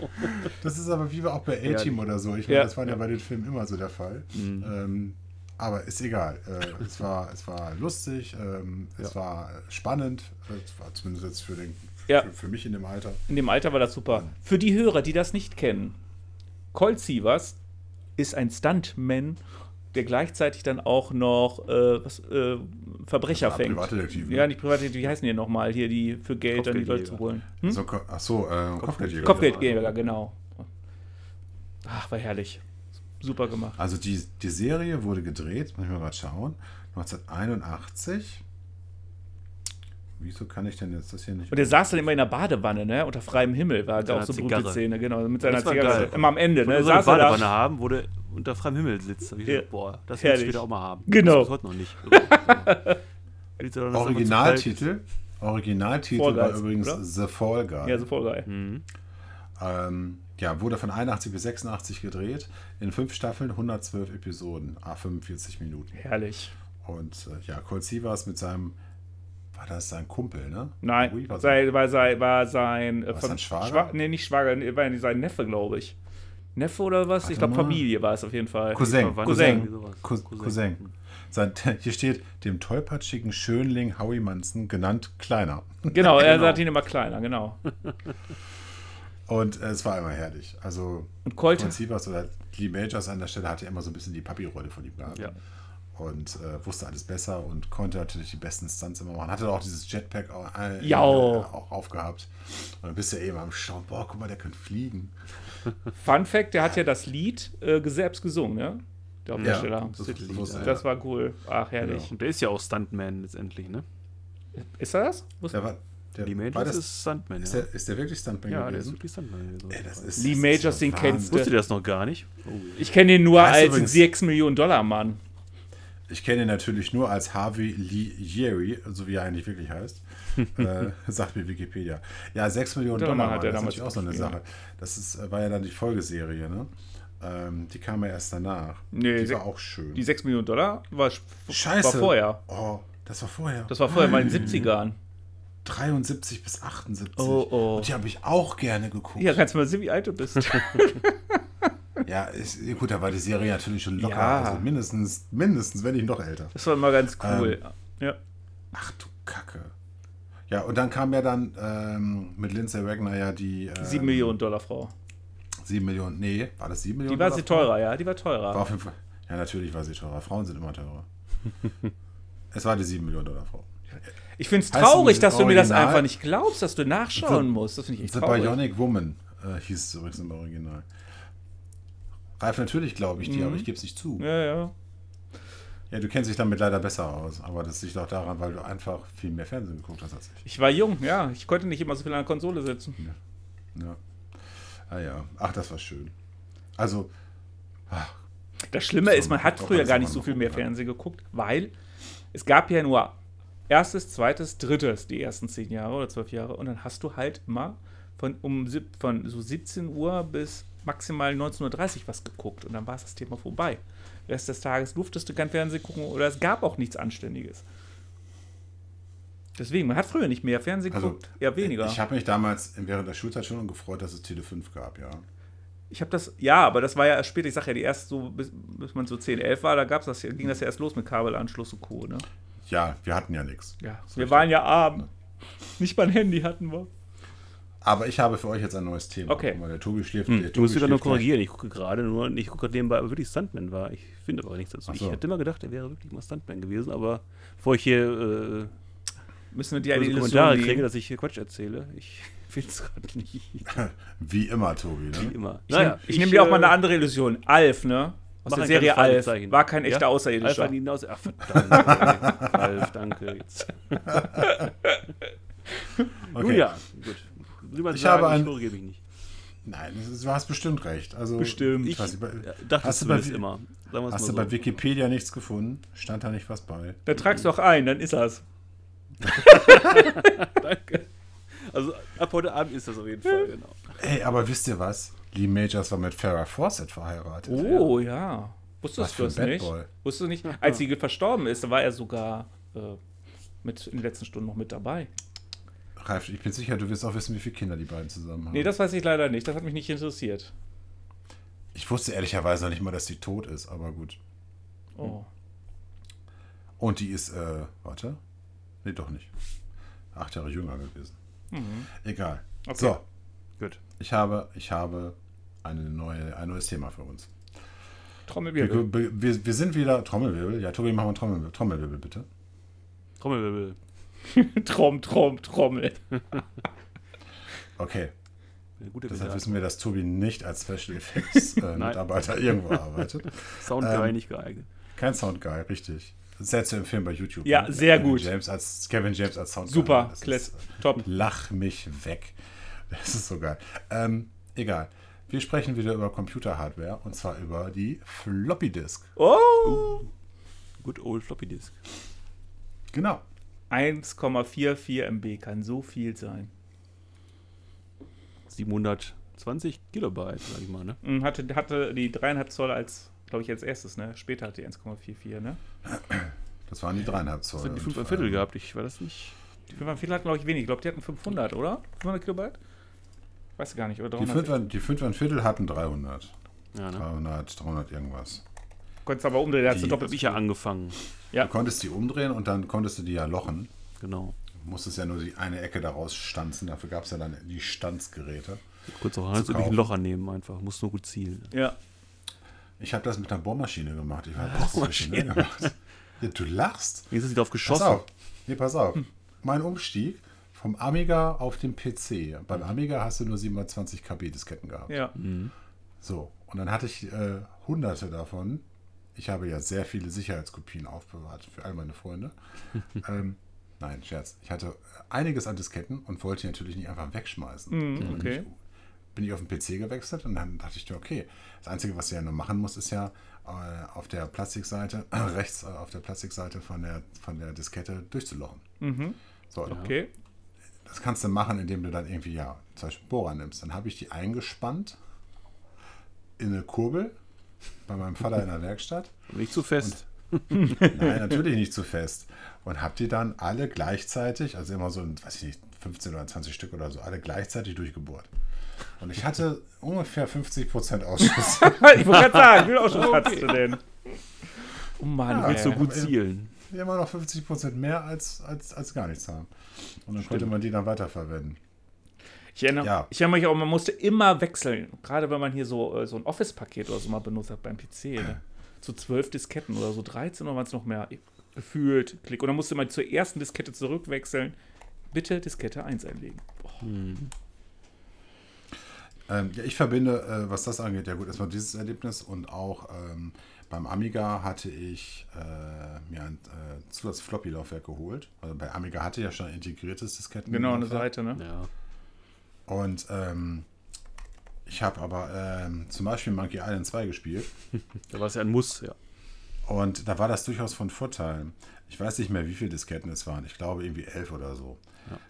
Das ist aber wie auch bei A-Team oder so. Ich meine,
Ja.
das war ja bei den Filmen immer so der Fall.
Mhm.
Ähm, aber ist egal. Äh, es, war, es war lustig, ähm, es
Ja.
war spannend. Es war zumindest jetzt für, den,
Ja.
für, für mich in dem Alter.
In dem Alter war das super. Für die Hörer, die das nicht kennen, Colt Sievers ist ein Stuntman, der gleichzeitig dann auch noch äh, was, äh, Verbrecher
Ja,
fängt.
Privatdetektiv, ne?
Ja, nicht Privatdetektiv, wie heißen die nochmal? Hier, die für Geld dann die Leute zu holen. Hm?
So, ach so, äh, Kopfgeldjäger.
Kopfgeldjäger, genau. Ach, war herrlich. Super gemacht.
Also die, die Serie wurde gedreht, muss ich mal gerade schauen, 1981. Wieso kann ich denn jetzt das hier nicht...
Und der saß dann immer in der Badewanne, ne? Unter freiem Himmel war da
seiner
auch so berühmte
Zigarre.
Szene, genau. Mit seiner Zigarre.
geil.
Immer am Ende,
Wenn
ne?
wir so eine
Saß er
Badewanne
da.
haben, wo der unter freiem Himmel sitzt. Ich
Ja.
gedacht, boah, das will ich später auch mal haben.
Genau.
Das heute noch nicht. Du
Originaltitel, Originaltitel
Fall
war
Guys,
übrigens
oder?
The Fall Guy.
Ja, so voll geil.
Mhm.
Ähm, ja, wurde von 81 bis 86 gedreht, in fünf Staffeln, 112 Episoden, a 45 Minuten.
Herrlich.
Und äh, ja, Colt Sievers mit seinem, war das sein Kumpel, ne?
Nein,
Ui, war
sei, war sein, war sein, äh,
War sein Schwager?
Schwa nee, nicht Schwager, war sein Neffe, glaube ich. Neffe oder was?
Warte
ich glaube. Familie war es auf jeden Fall.
Cousin,
Verwandt
Cousin.
irgendwie sowas.
Cous- Cousin. Sein, hier steht, dem tollpatschigen Schönling Howie Manson, genannt Kleiner.
Genau, er
Genau.
sagt ihn immer kleiner, genau.
Und äh, es war immer herrlich. Also,
Und Colt,
Colt Sievers oder Lee Majors an der Stelle hatte immer so ein bisschen die Papi-Rolle von ihm gehabt.
Ja.
Und äh, wusste alles besser und konnte natürlich die besten Stunts immer machen. Hatte auch dieses Jetpack auch, äh,
Ja.
äh, auch aufgehabt. Und dann bist du eben am Schauen, boah, guck mal, der könnte fliegen.
Fun Fact, der hat ja das Lied äh, selbst gesungen, ne? Der Hauptdarsteller.
das, wusste
ja.
ich.
Das war cool. Ach, herrlich.
Und der ist ja auch Stuntman letztendlich, ne?
Ist er das? Wusste-
Der war, der,
Lee
war
Majors
das,
ist Stuntman,
ist,
ja.
der, ist der wirklich Stuntman
Ja, der ist
gewesen?
wirklich Stuntman. gewesen.
Ey, das ist,
Lee
das
Majors,
ja
den kennst
Wusstet ihr das noch gar nicht? Oh,
Ich kenne ihn nur
du
als
übrigens-
6 Millionen Dollar Mann.
Ich kenne ihn natürlich nur als Harvey Lee Jerry, so wie er eigentlich wirklich heißt. äh, sagt mir Wikipedia. Ja, 6 Millionen
Dollar
Dollar,
hat er
das ist
damals
natürlich auch so eine. Sache. Das ist, äh, war ja dann die Folgeserie, ne? Ähm, die kam ja erst danach.
Nee,
die war auch schön.
Die 6 Millionen Dollar war,
Scheiße.
war vorher.
Oh, das war vorher.
Das war vorher mal in den 70ern.
73 bis 78.
Oh, oh.
Und die habe ich auch gerne geguckt.
Ja, kannst du mal sehen, wie alt du bist.
Ja, ist, gut, da war die Serie natürlich schon locker.
Ja.
Also mindestens, mindestens, wenn nicht noch älter.
Das war immer ganz cool.
Ähm,
ja.
Ach du Kacke. Ja, und dann kam ja dann ähm, mit Lindsay Wagner ja die. Ähm,
7 Millionen Dollar Frau.
7 Millionen. Nee, war das 7 Millionen?
Die war sie teurer, ja, die war teurer.
War auf jeden Fall. Ja, natürlich war sie teurer. Frauen sind immer teurer. es war die 7 Millionen Dollar Frau.
Ich finde es traurig, dass du mir das einfach nicht glaubst, dass du nachschauen
The-
musst. Das finde ich echt
The
traurig.
Bionic Woman äh, hieß es übrigens im Original. Ralf, natürlich glaube ich dir,
Mhm.
aber ich gebe es nicht zu.
Ja, ja.
Ja, du kennst dich damit leider besser aus, aber das liegt auch daran, weil du einfach viel mehr Fernsehen geguckt hast als ich.
Ich war jung, ja. Ich konnte nicht immer so viel an der Konsole sitzen.
Ja. Ah ja, ach, das war schön. Also, ach,
Das Schlimme ist, man hat früher gar nicht so viel mehr? Fernsehen geguckt, weil es gab ja nur erstes, zweites, drittes die ersten zehn Jahre oder zwölf Jahre und dann hast du halt immer von, um, von so 17 Uhr bis maximal 19.30 Uhr was geguckt und dann war es das Thema vorbei. Rest des Tages durftest du kein Fernsehen gucken oder es gab auch nichts Anständiges. Deswegen, man hat früher nicht mehr Fernsehen
also
geguckt, eher weniger.
Ich habe mich damals während der Schulzeit schon gefreut, dass es Tele 5 gab, ja.
Ich habe das, ja, aber das war ja erst später, ich sag ja, die erst so, bis, bis man so 10, 11 war, da gab's das, ging das ja erst los mit Kabelanschluss und Co., ne?
Ja, wir hatten ja nichts.
Ja, wir waren ja arm. Nicht mal ein Handy hatten wir.
Aber ich habe für euch jetzt ein neues Thema.
Okay.
Mal, der Tobi schläft.
Hm,
der
du musst
Tobi
wieder nur korrigieren. Ich gucke gerade nur, ich gucke gerade nebenbei, aber wirklich Stuntman war. Ich finde aber nichts dazu.
So.
Ich hätte immer gedacht, er wäre wirklich mal Stuntman gewesen, aber bevor ich hier äh,
Müssen wir dir eine
Kommentare kriege, dass ich hier Quatsch erzähle, ich finde es gerade nicht.
Wie immer, Tobi.
Wie
Ne?
immer.
Ich, nehm, ich nehme dir auch mal eine
äh,
andere Illusion. Alf, ne? Aus der Serie Alf. War kein echter
Ja?
Außerirdischer.
Alpha hinaus. Ach, verdammt. Alf, danke. Jetzt.
Okay.
Nun ja, gut. Niemand
Ich
sagen,
habe ein-
ich korrigiere mich nicht.
Nein, du hast bestimmt recht. Also,
Bestimmt.
Ich
Ich
weiß
äh, dachte
hast
es
du bei,
immer.
Hast
mal
du
so.
bei Wikipedia nichts gefunden? Stand da nicht was bei?
Da tragst du auch ein, dann ist das.
Danke. Also ab heute Abend ist das auf jeden Fall, genau.
Ey, aber wisst ihr was? Lee Majors war mit Farrah Fawcett verheiratet.
Oh, ja. Wusstest
Was
du das nicht? Wusstest du nicht? Als sie verstorben ist, da war er sogar äh, mit in den letzten Stunden noch mit dabei.
Ralf, ich bin sicher, du wirst auch wissen, wie viele Kinder die beiden zusammen haben.
Nee, das weiß ich leider nicht. Das hat mich nicht interessiert.
ich wusste ehrlicherweise noch nicht mal, dass die tot ist, aber gut.
Oh.
Und die ist, äh, warte. Nee, doch nicht. Acht Jahre jünger gewesen. Egal.
Okay.
So,
Gut.
ich habe, ich habe eine neue, ein neues Thema für uns. Wir,
Trommelwirbel.
wir, wir, wir sind wieder Trommelwirbel. Ja, Tobi, mach mal Trommelwirbel, Trommelwirbel bitte.
Trommelwirbel.
Trom, Trom, Trommel.
Okay, deshalb wissen wir, dass Tobi nicht als Special Effects äh, Mitarbeiter irgendwo arbeitet.
Soundguy
Ähm,
nicht geeignet.
Kein Soundguy, richtig. Sehr zu empfehlen bei YouTube.
Ja,
ne?
sehr
Kevin
gut.
James als, Kevin James als Soundguy.
Super,
ist,
top.
Lach mich weg. Das ist so geil. Ähm, egal. Wir sprechen wieder über Computer-Hardware und zwar über die Floppy Disk.
Oh!
Good old Floppy Disk.
Genau.
1,44 MB kann so viel sein.
720 Kilobyte, sag ich mal, ne?
Hm, Hatte, hatte die 3,5 Zoll als, glaube ich, als erstes, ne? Später hat die 1,44, ne?
Das waren die dreieinhalb Zoll.
Was hat die
Und,
5 Viertel
ähm,
gehabt? Ich war das nicht.
Die 5,4 hatten, glaube ich, wenig. Ich glaube, die hatten 500, oder? 500 Kilobyte? Weiß gar nicht, oder
Die
300?
fünf, die fünf ein Viertel hatten 300.
Ja, ne?
300, 300 irgendwas.
Konntest aber umdrehen, da hast du doppelt
ich ja angefangen.
Ja.
Du konntest die umdrehen und dann konntest du die ja lochen.
Genau.
Du musstest ja nur die eine Ecke daraus stanzen. Dafür gab es ja dann die Stanzgeräte.
Kurz auch Hans ein. Loch annehmen einfach. Muss nur gut zielen.
Ja.
Ich habe das mit einer Bohrmaschine gemacht. Ich habe das professionell gemacht. Ja, du lachst.
Jetzt ist sie drauf
Pass
geschossen.
auf. Nee, pass auf. Mein Umstieg vom Amiga auf den PC. Beim Amiga hast du nur 720 KB Disketten gehabt.
Ja.
So, und dann hatte ich äh, hunderte davon. Ich habe ja sehr viele Sicherheitskopien aufbewahrt für all meine Freunde. ähm, nein, Scherz. Ich hatte einiges an Disketten und wollte die natürlich nicht einfach wegschmeißen. Sondern
okay.
ich, bin ich auf den PC gewechselt und dann dachte ich mir, okay, das Einzige, was du ja nur machen musst, ist ja äh, auf der Plastikseite, rechts äh, auf der Plastikseite von der, von der Diskette durchzulochen.
Mhm.
So,
Okay.
das kannst du machen, indem du dann irgendwie, ja, zum Beispiel Bohrer nimmst. Dann habe ich die eingespannt in eine Kurbel bei meinem Vater in der Werkstatt.
Nicht zu fest.
Nein, natürlich nicht zu fest. Und habe die dann alle gleichzeitig, also immer so, weiß ich nicht, 15 oder 20 Stück oder so, alle gleichzeitig durchgebohrt. Und ich hatte ungefähr 50% Ausschuss.
ich wollte gerade sagen, wie viel Ausschuss hattest du denn? Oh Mann,
Ja,
Willst du
ey.
gut zielen?
Immer noch 50% mehr als, als, als gar nichts haben. Und dann konnte man die dann weiterverwenden.
Ich erinnere,
Ja.
ich erinnere mich auch, man musste immer wechseln. Gerade wenn man hier so, äh, so ein Office-Paket oder so mal benutzt hat beim PC. Ne? So zwölf Disketten oder so 13 oder es noch mehr gefühlt. Klick. Und dann musste man zur ersten Diskette zurückwechseln. Bitte Diskette 1 einlegen. Boah.
Ähm, ja, ich verbinde, äh, was das angeht, ja gut, erstmal dieses Erlebnis und auch ähm, beim Amiga hatte ich äh, mir ein äh, Zusatz-Floppy-Laufwerk geholt. Also bei Amiga hatte ich ja schon ein integriertes Disketten.
Genau, eine Seite, ne?
Ja.
Und ähm, ich habe aber ähm, zum Beispiel Monkey Island 2 gespielt.
Da war es ja ein Muss, ja.
Und da war das durchaus von Vorteil. Ich weiß nicht mehr, wie viele Disketten es waren. Ich glaube irgendwie elf oder so.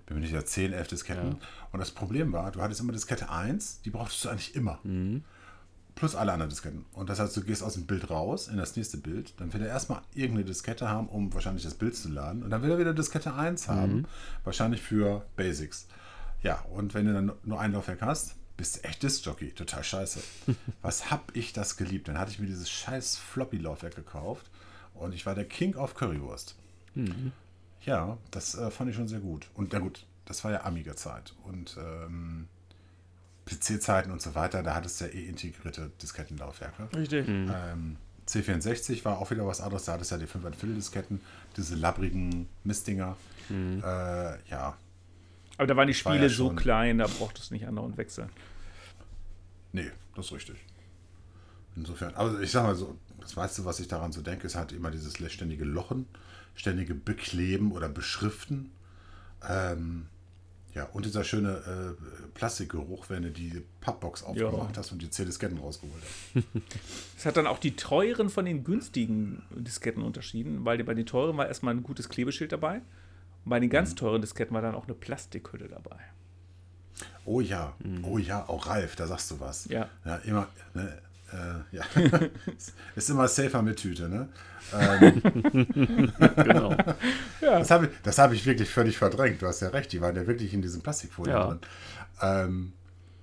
Bin mir nicht sicher, 10, 11 Disketten.
Ja.
Und das Problem war, du hattest immer Diskette 1, die brauchtest du eigentlich immer.
Mhm.
Plus alle anderen Disketten. Und das heißt, du gehst aus dem Bild raus in das nächste Bild, dann will er erstmal irgendeine Diskette haben, um wahrscheinlich das Bild zu laden. Und dann will er wieder Diskette 1 haben,
Mhm.
wahrscheinlich für Basics. Ja, und wenn du dann nur ein Laufwerk hast, bist du echt Diskjockey. Total scheiße. Was hab ich das geliebt? Dann hatte ich mir dieses scheiß Floppy-Laufwerk gekauft und ich war der King of Currywurst. Ja, das äh, fand ich schon sehr gut. Und na gut, das war ja Amiga-Zeit. Und ähm, PC-Zeiten und so weiter, da hattest du ja eh integrierte Diskettenlaufwerke.
Richtig.
Ähm, C64 war auch wieder was anderes. Da hattest du ja die 5 Disketten, diese labbrigen Mistdinger. Äh, ja,
Aber da waren die
war
Spiele
ja
so klein, da brauchtest du nicht andauernd wechseln.
nee, das ist richtig. Insofern, aber ich sag mal so, das meiste, was ich daran so denke, ist halt immer dieses ständige Lochen, ständige Bekleben oder Beschriften. Ähm, ja, und dieser schöne äh, Plastikgeruch, wenn du die Pappbox aufgemacht hast und die 10 Disketten rausgeholt hast.
Es hat dann auch die teuren von den günstigen Disketten unterschieden, weil bei den teuren war erstmal ein gutes Klebeschild dabei. Und bei den
Mhm.
ganz teuren Disketten war dann auch eine Plastikhülle dabei.
Oh ja, oh ja, auch Ralf, da sagst du was.
Ja.
Ja, immer, ne, äh, ja. ist immer safer mit Tüte, ne? Ähm,
Genau.
Das habe ich, das hab ich wirklich völlig verdrängt. Du hast ja recht, die waren ja wirklich in diesen Plastikfolien
Ja.
drin. Ähm,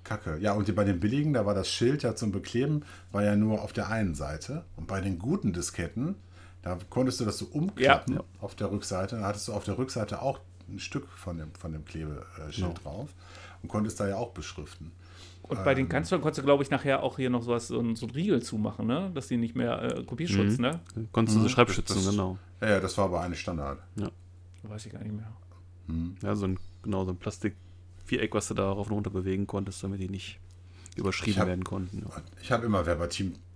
Kacke. Ja, und die, bei den billigen, da war das Schild ja zum Bekleben, war ja nur auf der einen Seite. Und bei den guten Disketten, da konntest du das so umklappen
Ja.
auf der Rückseite. Da hattest du auf der Rückseite auch ein Stück von dem, von dem Klebeschild drauf und konntest da ja auch beschriften.
Und bei
Ähm.
den ganz teuren konntest du, glaube ich, nachher auch hier noch sowas, so ein, so ein Riegel zumachen, ne? Dass die nicht mehr äh, Kopierschutz,
Mhm.
ne?
Konntest du so Schreibschützen,
das-
genau.
Ja, ja, das war aber eine Standard.
Weiß ich gar nicht mehr.
Ja, so ein, genau, so ein Plastikviereck, was du da rauf und runter bewegen konntest, damit die nicht
Ich
überschrieben
hab-
werden konnten. Ja.
Ich habe immer Verbatim-Disketten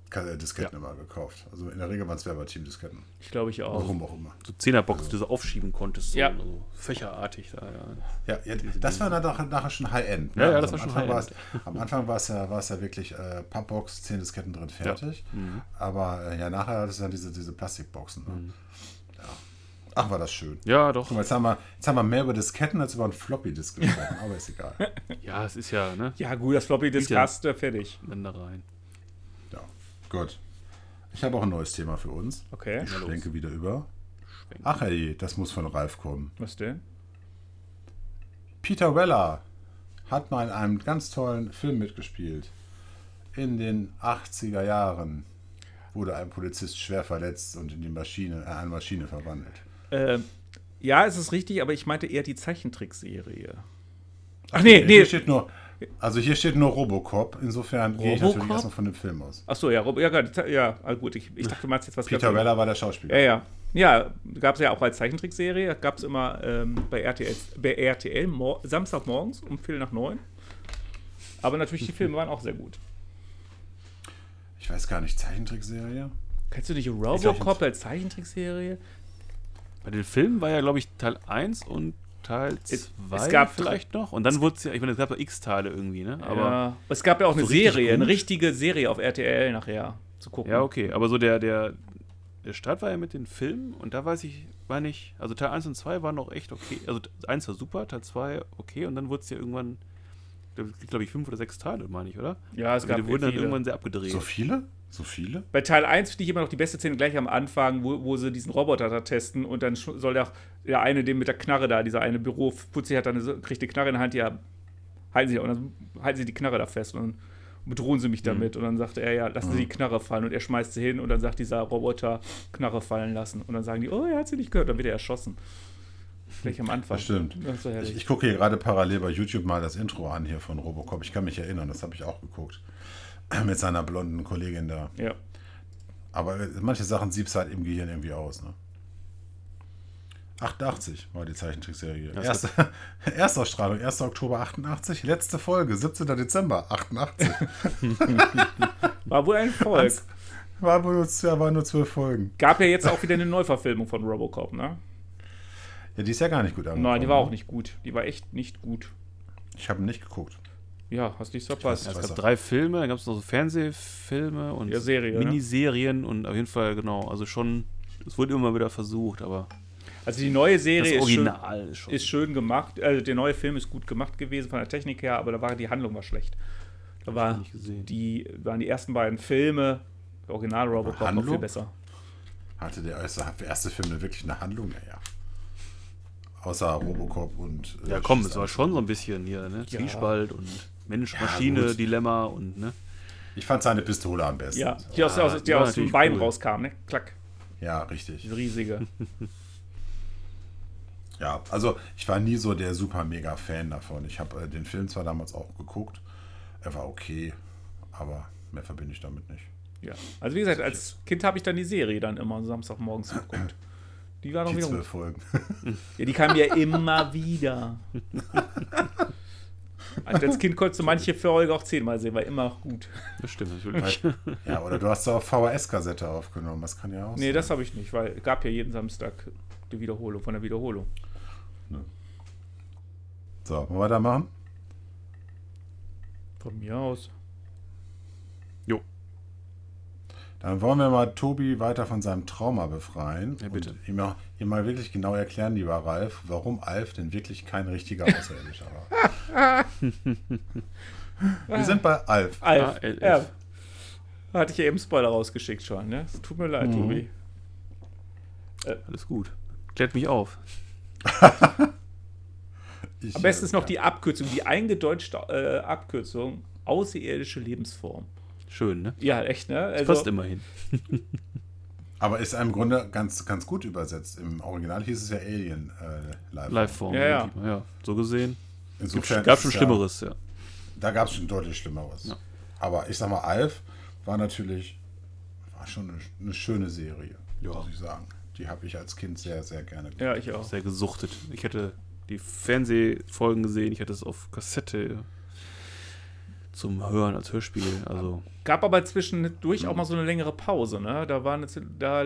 immer gekauft. Also in der Regel waren es Verbatim-Disketten.
Ich glaube, ich auch.
Warum auch immer.
So Zehnerbox, die du so aufschieben konntest, so,
Ja.
so fächerartig da, ja.
Ja, ja das war dann nachher, nachher schon High-End. ne?
Ja, ja, das war
am
schon
Anfang
High-End.
Am Anfang war es ja, war es ja wirklich äh, Pappbox, 10 Disketten drin, fertig.
Mhm.
Aber äh, ja, nachher hat es dann diese, diese Plastikboxen. Ne?
Mhm.
Ja. Ach, war das schön.
Ja, doch.
Mal, jetzt haben, wir, jetzt haben wir mehr über Disketten als über einen Floppy-Disk gesprochen, aber ist egal.
Ja, es ist ja, ne?
Ja, gut, das Floppy-Disk
ja-
hast du, fertig.
Dann da rein.
Ja, gut. Ich habe auch ein neues Thema für uns.
Okay.
Ich schwenke wieder über.
Schwenken.
Ach ey, das muss von Ralf kommen.
Was denn?
Peter Weller hat mal in einem ganz tollen Film mitgespielt. In den 80er Jahren wurde ein Polizist schwer verletzt und in die Maschine, äh, eine Maschine verwandelt.
Ähm, ja, es ist richtig, aber ich meinte eher die Zeichentrickserie. Ach nee, nee.
Hier steht nur, also hier steht nur Robocop. Insofern gehe ich natürlich
Robocop?
erstmal von dem Film aus.
Ach so, ja, Rob, ja, gut, ja, ah, gut. Ich, ich dachte, du meinst jetzt was
Peter Weller war der Schauspieler.
Ja, ja. Ja, gab es ja auch als Zeichentrickserie. Gab es immer ähm, bei RTL, bei RTL mor Samstagmorgens um Viertel nach neun. Aber natürlich, die Filme waren auch sehr gut.
Ich weiß gar nicht, Zeichentrickserie?
Kennst du nicht Robocop als Zeichentrickserie?
Bei den Filmen war ja, glaube ich, Teil 1 und Teil
Es-
2
es gab-
vielleicht noch. Und dann wurde es ja, ich meine, es gab ja X-Teile irgendwie, ne? Aber
ja. Es gab ja auch eine
so richtig
Serie, eine richtige Serie auf RTL nachher zu gucken.
Ja, okay, aber so der, der, der Start war ja mit den Filmen und da weiß ich, war nicht, also Teil 1 und 2 waren noch echt okay. Also 1 war super, Teil 2 okay und dann wurde es ja irgendwann, glaube ich, fünf oder sechs Teile, meine ich, oder?
Ja, es
Also
gab
die wurden dann
viele.
irgendwann sehr abgedreht.
So viele? So viele?
Bei Teil 1 finde ich immer noch die beste Szene gleich am Anfang, wo, wo sie diesen Roboter da testen und dann soll der, der eine, den mit der Knarre da, dieser eine Büroputzi hat dann eine, kriegt die Knarre in der Hand, ja, halten Sie, und dann halten Sie die Knarre da fest und bedrohen Sie mich damit. Und dann sagt er, ja, lassen Sie die Knarre fallen und er schmeißt sie hin und dann sagt dieser Roboter, Knarre fallen lassen. Und dann sagen die, oh, er hat sie nicht gehört, dann wird er erschossen. Gleich am Anfang.
Das stimmt.
Das.
Ich, ich gucke hier gerade parallel bei YouTube mal das Intro an hier von Robocop. Ich kann mich erinnern, das habe ich auch geguckt. Mit seiner blonden Kollegin da.
ja.
Aber manche Sachen siebst halt im Gehirn irgendwie aus, ne? 88 war die Zeichentrickserie.
Das
Erste, Erstausstrahlung, 1. Oktober 88, letzte Folge, 17. Dezember 88.
War wohl ein Volk.
War wohl nur, ja, waren nur zwölf Folgen.
Gab ja jetzt auch wieder eine Neuverfilmung von Robocop, ne?
Ja, die ist ja gar nicht gut angekommen.
Nein, die war auch nicht gut. Die war echt nicht gut.
Ich habe nicht geguckt.
Ja, hast nichts verpasst.
Ja, es gab drei Filme, dann gab es noch so Fernsehfilme und
Ja, Serie, ne?
Miniserien und auf jeden Fall, genau, also schon, es wurde immer wieder versucht, aber
Also die neue Serie ist schön,
Original ist schon.
ist schön gemacht. Also der neue Film ist gut gemacht gewesen von der Technik her, aber da war die Handlung war schlecht. Da war
nicht
die waren die ersten beiden Filme, der Original Robocop noch viel besser.
Hatte der erste, der erste Film denn wirklich eine Handlung? Naja. Außer Robocop und. äh,
ja, komm, es war schon so ein bisschen hier, ne?
Ja.
Zwiespalt und
Ja,
Mensch-Maschine,
gut.
Dilemma und, ne?
Ich fand seine Pistole am besten.
Ja, die aus,
Ja,
aus, die
war
aus dem Bein
cool.
rauskam, ne? Klack,
Ja, richtig.
diese riesige.
Ja, also ich war nie so der super mega Fan davon. Ich habe äh, den Film zwar damals auch geguckt, er war okay, aber mehr verbinde ich damit nicht.
Ja. Also wie gesagt, als Kind habe ich dann die Serie dann immer Samstagmorgens geguckt. Die war noch
Die
wieder
zwölf Folgen.
Ja, die kamen ja immer wieder. Also als Kind konntest du manche Folge auch zehnmal sehen, war immer gut.
Das stimmt natürlich.
ja, oder du hast da auf VHS-Kassette aufgenommen, das kann ja auch
Nee,
sein.
das habe ich nicht, weil es gab ja jeden Samstag die Wiederholung von der Wiederholung.
So, wollen wir weitermachen?
Von mir aus.
Jo.
Dann wollen wir mal Tobi weiter von seinem Trauma befreien.
Ja, bitte.
Und ihm, mal- ihm mal wirklich genau erklären, lieber Ralf, warum Alf denn wirklich kein richtiger Außerirdischer war. wir sind bei Alf.
Alf.
Ah,
ja. Hatte ich ja eben Spoiler rausgeschickt schon, ne? Es tut mir leid,
Mhm.
Tobi.
Alles gut. Klärt mich auf.
Ich,
Am besten
äh,
ist noch die Abkürzung, die eingedeutschte äh, Abkürzung außerirdische Lebensform.
Schön, ne?
Ja, echt, ne?
Das
Also,
passt immerhin.
Aber ist im Grunde ganz, ganz gut übersetzt. Im Original hieß es ja Alien äh, Live.
Live-Form.
Ja, ja.
ja. ja. So gesehen.
Insofern
Gab
ist
schon
es ja-
Schlimmeres, ja.
Da gab es schon deutlich Schlimmeres.
Ja.
Aber ich sag mal, Alf war natürlich war schon eine, eine schöne Serie,
Ja.
muss ich sagen. Die habe ich als Kind sehr, sehr gerne geguckt.
ja, ich auch.
Sehr gesuchtet. Ich hätte die Fernsehfolgen gesehen, ich hatte es auf Kassette zum Hören als Hörspiel. Also
Gab aber zwischendurch auch mal so eine längere Pause, ne? Da war, eine, da,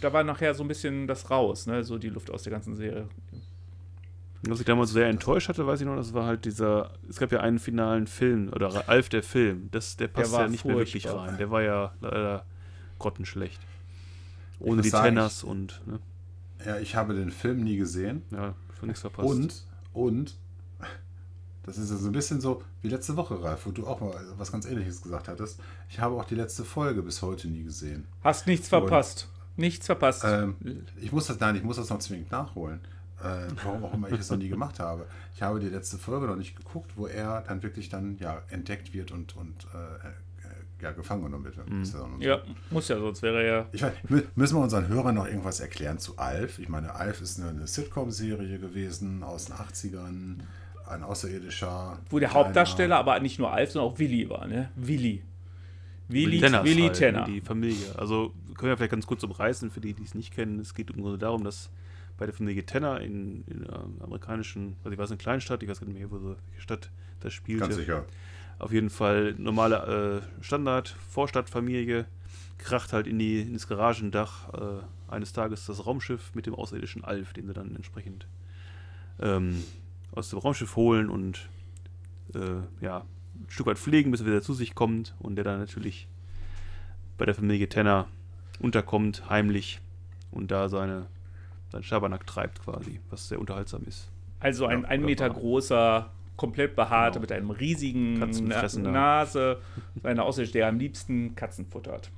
da war nachher so ein bisschen das raus, ne? So die Luft aus der ganzen Serie.
Was ich damals sehr enttäuscht hatte, weiß ich noch, das war halt dieser, es gab ja einen finalen Film, oder Alf der Film, das, der passt
war
ja nicht mehr wirklich rein. Der war ja leider grottenschlecht. Ohne die
sagen,
Tenners und, ne,
Ja, ich habe den Film nie gesehen.
ja, schon nichts verpasst.
Und, und, das ist ja so ein bisschen so wie letzte Woche, Ralf, wo du auch mal was ganz ähnliches gesagt hattest. Ich habe auch die letzte Folge bis heute nie gesehen.
Hast nichts
Und-
verpasst. Nichts verpasst.
Ähm, ich muss das, nein, ich muss das noch zwingend nachholen. Äh, warum auch immer ich es noch nie gemacht habe. Ich habe die letzte Folge noch nicht geguckt, wo er dann wirklich dann ja entdeckt wird und, und äh, äh, ja, gefangen genommen wird. Ist ja so.
ja, muss ja, sonst wäre er ja.
Ich mü- müssen wir unseren Hörern noch irgendwas erklären zu Alf? Ich meine, Alf ist eine, eine Sitcom-Serie gewesen aus den 80ern. Ein außerirdischer.
Wo der
kleiner-
Hauptdarsteller aber nicht nur Alf, sondern auch Willi war, ne? Willi. Willi,
Tenners
Willi
halt,
Tenner.
Die Familie. Also können wir vielleicht ganz kurz umreißen, für die, die es nicht kennen. Es geht im Grunde darum, dass bei der Familie Tenner in, in einer amerikanischen, also ich weiß, eine Kleinstadt, ich weiß gar nicht mehr, wo so, welche Stadt das spielte.
Ganz sicher.
Auf jeden Fall normale äh, Standard, Vorstadtfamilie, kracht halt in die, ins Garagendach äh, eines Tages das Raumschiff mit dem außerirdischen Alf, den sie dann entsprechend ähm, aus dem Raumschiff holen und äh, ja, ein Stück weit pflegen, bis er wieder zu sich kommt und der dann natürlich bei der Familie Tenner unterkommt, heimlich und da seine, seinen Schabernack treibt quasi, was sehr unterhaltsam ist.
Also ein
Ja,
ein Meter
wunderbar.
großer komplett behaarte,
Genau.
mit einem riesigen Na. Nase, einer Aussicht, der am liebsten Katzen futtert.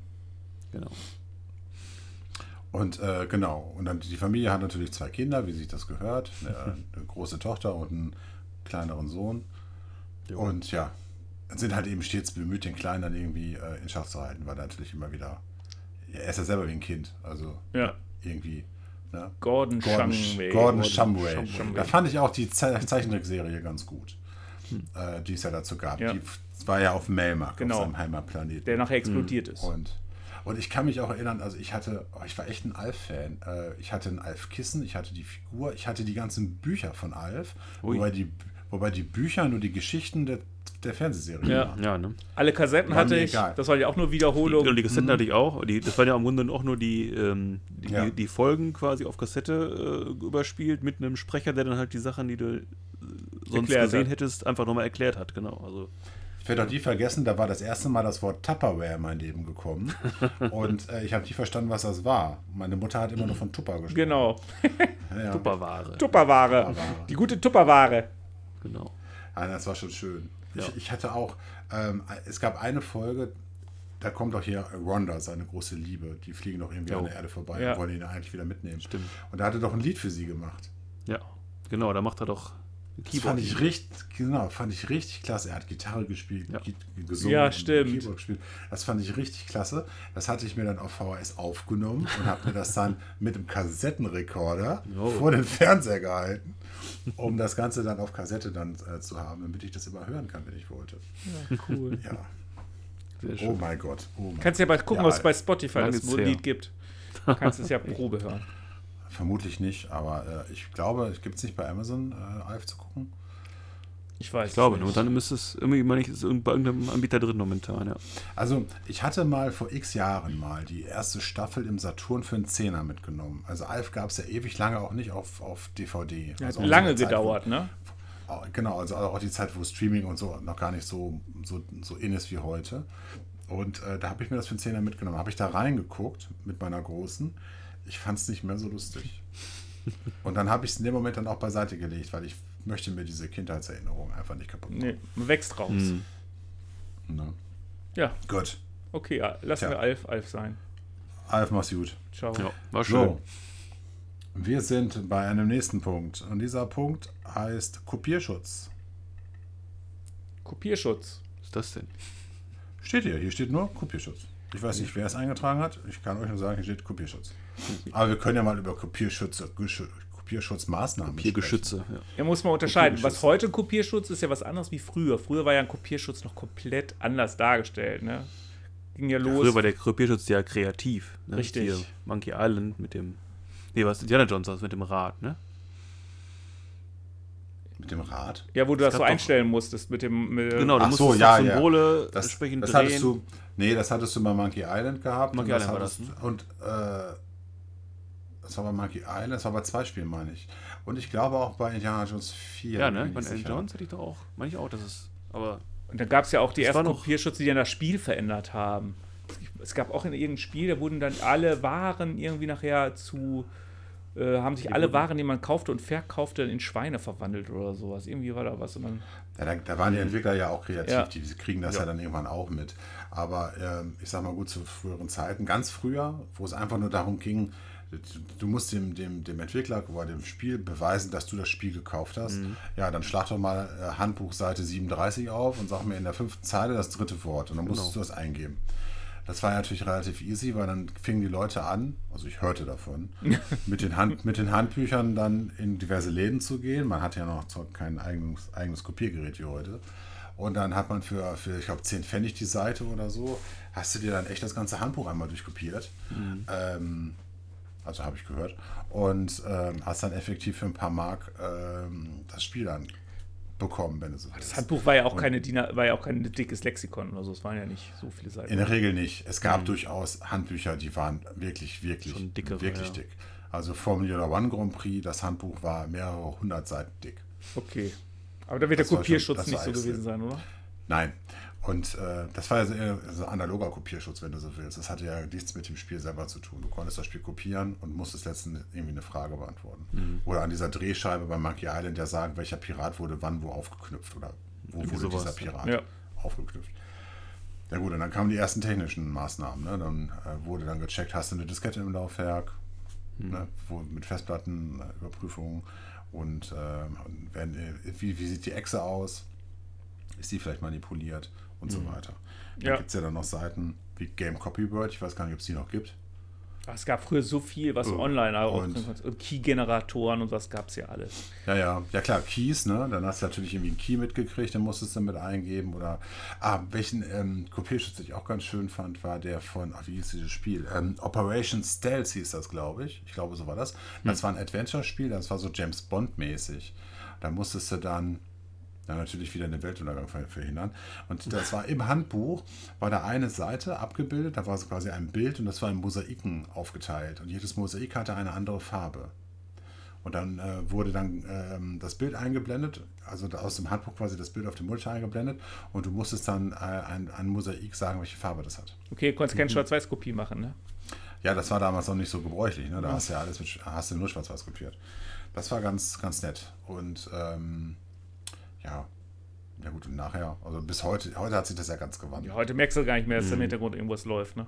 Genau.
Und äh, genau, und dann die Familie hat natürlich zwei Kinder, wie sich das gehört. Eine, eine große Tochter und einen kleineren Sohn.
Jo.
Und ja, sind halt eben stets bemüht, den Kleinen dann irgendwie äh, in Schach zu halten, weil er natürlich immer wieder. Er ist ja selber wie ein Kind. Also
Ja.
irgendwie. Ne?
Gordon,
Gordon,
Shumway.
Gordon Shumway. Da fand ich auch die Ze Zeichentrickserie ganz gut, äh, die es ja dazu gab.
Ja.
Die war ja auf Melmark,
Genau.
auf seinem Heimatplaneten.
Der nachher explodiert ist.
Und, und ich kann mich auch erinnern, also ich hatte, oh, ich war echt ein Alf-Fan. Äh, ich hatte ein Alf-Kissen, ich hatte die Figur, ich hatte die ganzen Bücher von Alf,
Ui.
wobei die, wobei die Bücher nur die Geschichten der, der Fernsehserie
Ja.
waren.
Ja, ne?
Alle Kassetten
War
hatte ich.
egal.
Das war ja auch nur Wiederholung.
Und die Kassetten hatte ich auch. Die, das waren ja im Grunde auch nur die, ähm, die,
Ja.
die, die Folgen quasi auf Kassette äh, überspielt mit einem Sprecher, der dann halt die Sachen, die du äh, sonst
Erklärt
gesehen
hat.
hättest, einfach nochmal erklärt hat. Genau. Also,
Ich werde auch nie vergessen, da war das erste Mal das Wort Tupperware in mein Leben gekommen. und äh, ich habe nie verstanden, was das war. Meine Mutter hat immer nur von Tupper gesprochen.
Genau.
Ja, ja.
Tupperware.
Tupperware. Die gute Tupperware.
Genau.
Ah, das war schon schön.
Ja.
Ich, ich hatte auch, ähm, es gab eine Folge, da kommt doch hier Rhonda, seine große Liebe. Die fliegen doch irgendwie
Jo.
an der Erde vorbei
Ja.
und wollen ihn eigentlich wieder mitnehmen.
Stimmt.
Und er hatte doch ein Lied für sie gemacht.
Ja. Genau, da macht er doch ein
Das fand ich
Keyboard.
richtig, genau, fand ich richtig klasse. Er hat Gitarre gespielt,
Ja.
Gesungen,
Ja, stimmt.
Keyboard gespielt. Das fand ich richtig klasse. Das hatte ich mir dann auf VHS aufgenommen und habe mir das dann mit dem Kassettenrekorder
Jo.
vor den Fernseher gehalten, um das Ganze dann auf Kassette dann äh, zu haben, damit ich das immer hören kann, wenn ich wollte.
Cool.
Ja. Oh mein Gott. Oh mein
Kannst ja mal gucken,
Ja,
was es bei Spotify das. Lied gibt. Kannst es ja Probe hören.
Vermutlich nicht, aber äh, ich glaube, es gibt es nicht bei Amazon äh, Alf zu gucken.
Ich weiß.
Ich glaube,
nicht.
dann müsste es irgendwie, meine ich, ist bei irgendeinem Anbieter drin momentan, ja.
Also, ich hatte mal vor x Jahren mal die erste Staffel im Saturn für einen Zehner mitgenommen. Also, Alf gab es ja ewig lange auch nicht auf, auf DVD.
Ja,
also
lange
Zeit,
gedauert, ne?
Wo, genau, also auch die Zeit, wo Streaming und so noch gar nicht so, so, so in ist wie heute. Und äh, da habe ich mir das für einen Zehner mitgenommen. Habe ich da reingeguckt mit meiner Großen. Ich fand es nicht mehr so lustig. Und dann habe ich es in dem Moment dann auch beiseite gelegt, weil ich möchte mir diese Kindheitserinnerung einfach nicht kaputt machen.
Nee, man wächst raus.
Hm.
Ne?
Ja,
Gut.
okay, lassen
Tja.
wir Alf Alf sein.
Alf, mach's gut.
Ciao.
Ja, war schön.
So, wir sind bei einem nächsten Punkt. Und dieser Punkt heißt Kopierschutz.
Kopierschutz.
Was ist das denn?
Steht hier, hier steht nur Kopierschutz. Ich weiß nicht, wer es eingetragen hat. Ich kann euch nur sagen, hier steht Kopierschutz. Aber wir können ja mal über Kopierschutze, Geschü- Kopierschutzmaßnahmen
Hier
sprechen.
Geschütze, ja.
Ja, muss man unterscheiden. Was heute Kopierschutz ist, ja was anderes wie früher. Früher war ja ein Kopierschutz noch komplett anders dargestellt, ne? Ging ja los.
Früher war der Kopierschutz ja kreativ. Ne?
Richtig.
Hier Monkey Island mit dem. Nee, was Indiana Jones aus mit dem Rad, ne?
Mit dem Rad.
ja, wo du das
gab
so
doch-
einstellen musstest mit dem. Mit
Genau, du
Ach so,
musstest
ja,
doch
ja.
Symbole
Das,
entsprechend
das
drehen.
hattest du. Nee, das hattest du bei Monkey Island gehabt.
Monkey
und
Island war
hattest,
das,
Und äh, das war bei Monkey Island, das war bei zwei Spielen, meine ich. Und ich glaube auch bei Indiana Jones 4.
ja, ne? Bei Indiana. Jones hätte ich doch auch. Meine ich auch, dass es. Aber.
Und dann gab es ja auch die
Das
ersten Kopierschutze, die dann das Spiel verändert haben. Es gab auch in irgendeinem Spiel, da wurden dann alle Waren irgendwie nachher zu. Äh, haben sich alle Waren, die man kaufte und verkaufte, in Schweine verwandelt oder sowas. Irgendwie war da was. Und dann,
Ja, da, da waren die Entwickler ja auch kreativ,
Ja.
die kriegen das ja. dann irgendwann auch mit. Aber ähm, ich sag mal gut, zu früheren Zeiten, ganz früher, wo es einfach nur darum ging, du, musst dem, dem, dem Entwickler oder dem Spiel beweisen, dass du das Spiel gekauft hast. Ja, dann schlag doch mal äh, Handbuch Seite 37 auf und sag mir in der fünften Zeile das dritte Wort und dann musstest du das eingeben. Das war natürlich relativ easy, weil dann fingen die Leute an, also ich hörte davon, mit den, Hand, mit den Handbüchern dann in diverse Läden zu gehen. Man hat ja noch kein eigenes, eigenes Kopiergerät wie heute. Und dann hat man für, für ich glaube, 10 Pfennig die Seite oder so, hast du dir dann echt das ganze Handbuch einmal durchkopiert. Ähm, also habe ich gehört. Und ähm, hast dann effektiv für ein paar Mark ähm, das Spiel dann bekommen, wenn du so
das. Handbuch war ja auch keine DIN, war ja auch kein dickes Lexikon oder so. Es waren ja nicht so viele Seiten.
In der Regel nicht. Es gab durchaus Handbücher, die waren wirklich, wirklich,
Schon dickere,
wirklich
ja.
dick. Also Formula One Grand Prix, das Handbuch war mehrere hundert Seiten dick.
Okay. Aber da wird der
Das schon-
Kopierschutz
das
nicht so gewesen sein, oder?
Nein. Und äh, das war ja so, so analoger Kopierschutz, wenn du so willst. Das hatte ja nichts mit dem Spiel selber zu tun. Du konntest das Spiel kopieren und musstest letztens irgendwie eine Frage beantworten. Oder an dieser Drehscheibe bei Monkey Island ja sagen, welcher Pirat wurde wann wo aufgeknüpft oder wo
Irgendwie
wurde
sowas.
dieser Pirat
Ja.
aufgeknüpft. Ja gut, und dann kamen die ersten technischen Maßnahmen. Ne? Dann äh, wurde dann gecheckt, hast du eine Diskette im Laufwerk, ne? wo, mit Festplattenüberprüfung und äh, werden, äh, wie, wie sieht die Echse aus? Ist die vielleicht manipuliert und so weiter. Da
Ja.
gibt es ja dann noch Seiten wie Game Copyword, ich weiß gar nicht, ob es die noch gibt.
Es gab früher so viel, was
Oh.
online auch
Und-
und Key-Generatoren und was gab es ja alles.
Ja, ja, ja klar, Keys, ne? Dann hast du natürlich irgendwie einen Key mitgekriegt, den musstest du mit eingeben. Oder ah, welchen ähm, Kopierschutz ich auch ganz schön fand, war der von, ach, wie hieß dieses Spiel? Ähm, Operation Stealth hieß das, glaube ich. Ich glaube, so war das. Das war ein Adventure-Spiel, das war so James Bond-mäßig. Da musstest du dann ja, natürlich wieder den Weltuntergang ver- verhindern. Und das war im Handbuch, war da eine Seite abgebildet, da war so quasi ein Bild und das war in Mosaiken aufgeteilt. Und jedes Mosaik hatte eine andere Farbe. Und dann äh, wurde dann ähm, das Bild eingeblendet, also aus dem Handbuch quasi das Bild auf dem Monitor eingeblendet und du musstest dann äh, ein, ein Mosaik sagen, welche Farbe das hat.
Okay, du konntest
Mhm.
keine Schwarz-Weiß-Kopie machen, ne?
Ja, das war damals noch nicht so gebräuchlich, ne? Da hast du ja alles mit, hast du nur schwarz-weiß kopiert. Das war ganz, ganz nett. Und ähm, ja, ja gut, und nachher, also bis heute, heute hat sich das ja ganz gewandelt.
Ja, heute merkst du gar nicht mehr, dass
Mhm.
da im Hintergrund irgendwas läuft, ne?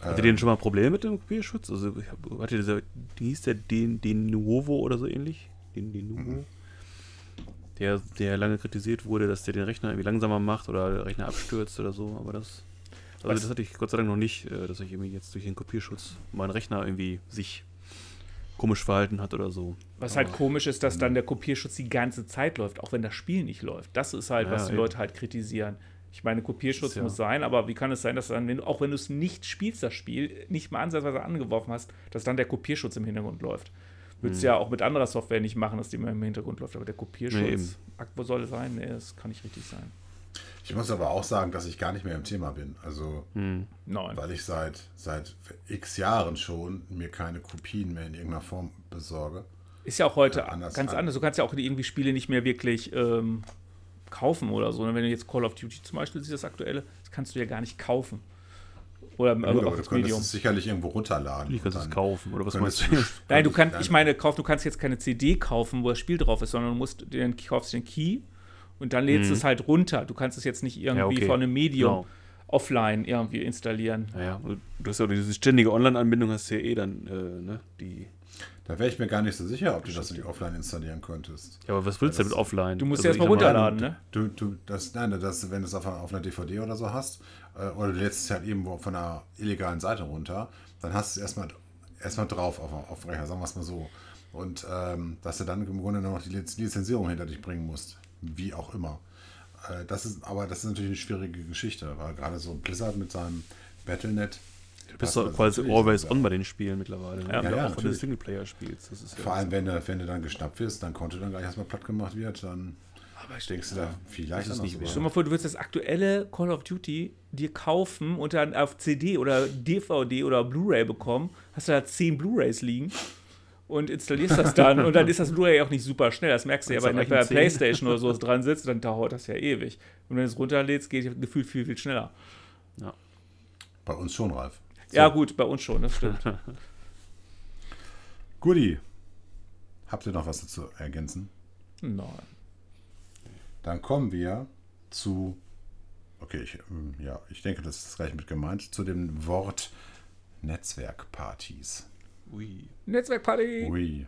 Hattet ihr denn schon mal Probleme mit dem Kopierschutz? Also, hatte dieser, wie hieß der, den, den Nuovo oder so ähnlich? Den, den Nuovo?
Mhm.
Der, der lange kritisiert wurde, dass der den Rechner irgendwie langsamer macht oder der Rechner abstürzt oder so, aber das. Also
Was-
das hatte ich Gott sei Dank noch nicht, äh, dass ich irgendwie jetzt durch den Kopierschutz mein Rechner irgendwie sich komisch verhalten hat oder so.
Was
Aber-
halt komisch ist, dass dann der Kopierschutz die ganze Zeit läuft, auch wenn das Spiel nicht läuft. Das ist halt,
Ja,
was die
eben.
Leute halt kritisieren. Ich meine, Kopierschutz
ja-
muss sein, aber wie kann es sein, dass dann, wenn du, auch wenn du es nicht spielst, das Spiel, nicht mal ansatzweise angeworfen hast, dass dann der Kopierschutz im Hintergrund läuft? Würdest du ja auch mit anderer Software nicht machen, dass die immer im Hintergrund läuft, aber der Kopierschutz,
Nee,
wo soll es sein? Nee, das kann nicht richtig sein.
Ich muss aber auch sagen, dass ich gar nicht mehr im Thema bin. Also,
Hm.
Nein.
weil ich seit, seit x Jahren schon mir keine Kopien mehr in irgendeiner Form besorge.
Ist ja auch heute
Ja, anders-
ganz anders. Du kannst ja auch irgendwie Spiele nicht mehr wirklich ähm, kaufen oder so. ne? Wenn du jetzt Call of Duty zum Beispiel siehst, das aktuelle, das kannst du ja gar nicht kaufen. Oder
Ja,
also
gut, aber du
das
könntest
Medium.
es sicherlich irgendwo runterladen.
Ich kann es kaufen oder was meinst du?
Nein, du kannst, ich meine, kauf, du kannst jetzt keine CD kaufen, wo das Spiel drauf ist, sondern du musst den, kaufst den Key und dann lädst du es halt runter. Du kannst es jetzt nicht irgendwie
Mhm. okay.
von einem Medium
Genau.
offline irgendwie installieren.
Naja, du hast ja auch diese ständige Online-Anbindung, hast du ja eh dann, äh, ne, die.
Da wäre ich mir gar nicht so sicher, ob du das nicht offline installieren könntest.
Ja, aber was willst du damit offline?
Du musst
Also,
erst mal
ich sag
runterladen, ne?
Du, du, das, nein, das, wenn du es auf, einer- auf einer DVD oder so hast, äh, oder du lädst es halt irgendwo von einer illegalen Seite runter, dann hast du es erstmal erstmal drauf auf, auf dem Rechner, sagen wir es mal so. Und ähm, dass du dann im Grunde nur noch die Liz- Lizenzierung hinter dich bringen musst. Wie auch immer. Äh, das ist, aber das ist natürlich eine schwierige Geschichte, weil gerade so Blizzard mit seinem Battlenet.
Du bist doch quasi
natürlich
always on bei den Spielen mittlerweile. Ne?
Ja,
Oder
ja,
auch wenn du
natürlich.
Singleplayer spielst. Ja
Vor allem, wenn du, wenn du dann geschnappt wirst, dein Konto dann gleich erstmal platt gemacht wird, dann
Aber ich
denkst du da vielleicht
ist
anders
nicht.
Stell dir mal vor, du würdest das aktuelle Call of Duty dir kaufen und dann auf CD oder DVD oder Blu-ray bekommen, hast du da zehn Blu-rays liegen und installierst das dann und dann ist das Blu-ray auch nicht super schnell. Das merkst du ja, wenn du bei der? Playstation oder so dran sitzt, dann dauert das ja ewig. Und wenn du es runterlädst, geht es gefühlt viel, viel schneller.
Bei uns schon, Ralf. So,
Ja, gut, bei uns schon, das stimmt.
Guti. Habt ihr noch was dazu ergänzen?
Nein.
Dann kommen wir zu, okay, ich, ähm, ja, ich denke, das ist gleich mit gemeint, zu dem Wort Netzwerkpartys.
Ui.
Netzwerkparty!
Ui.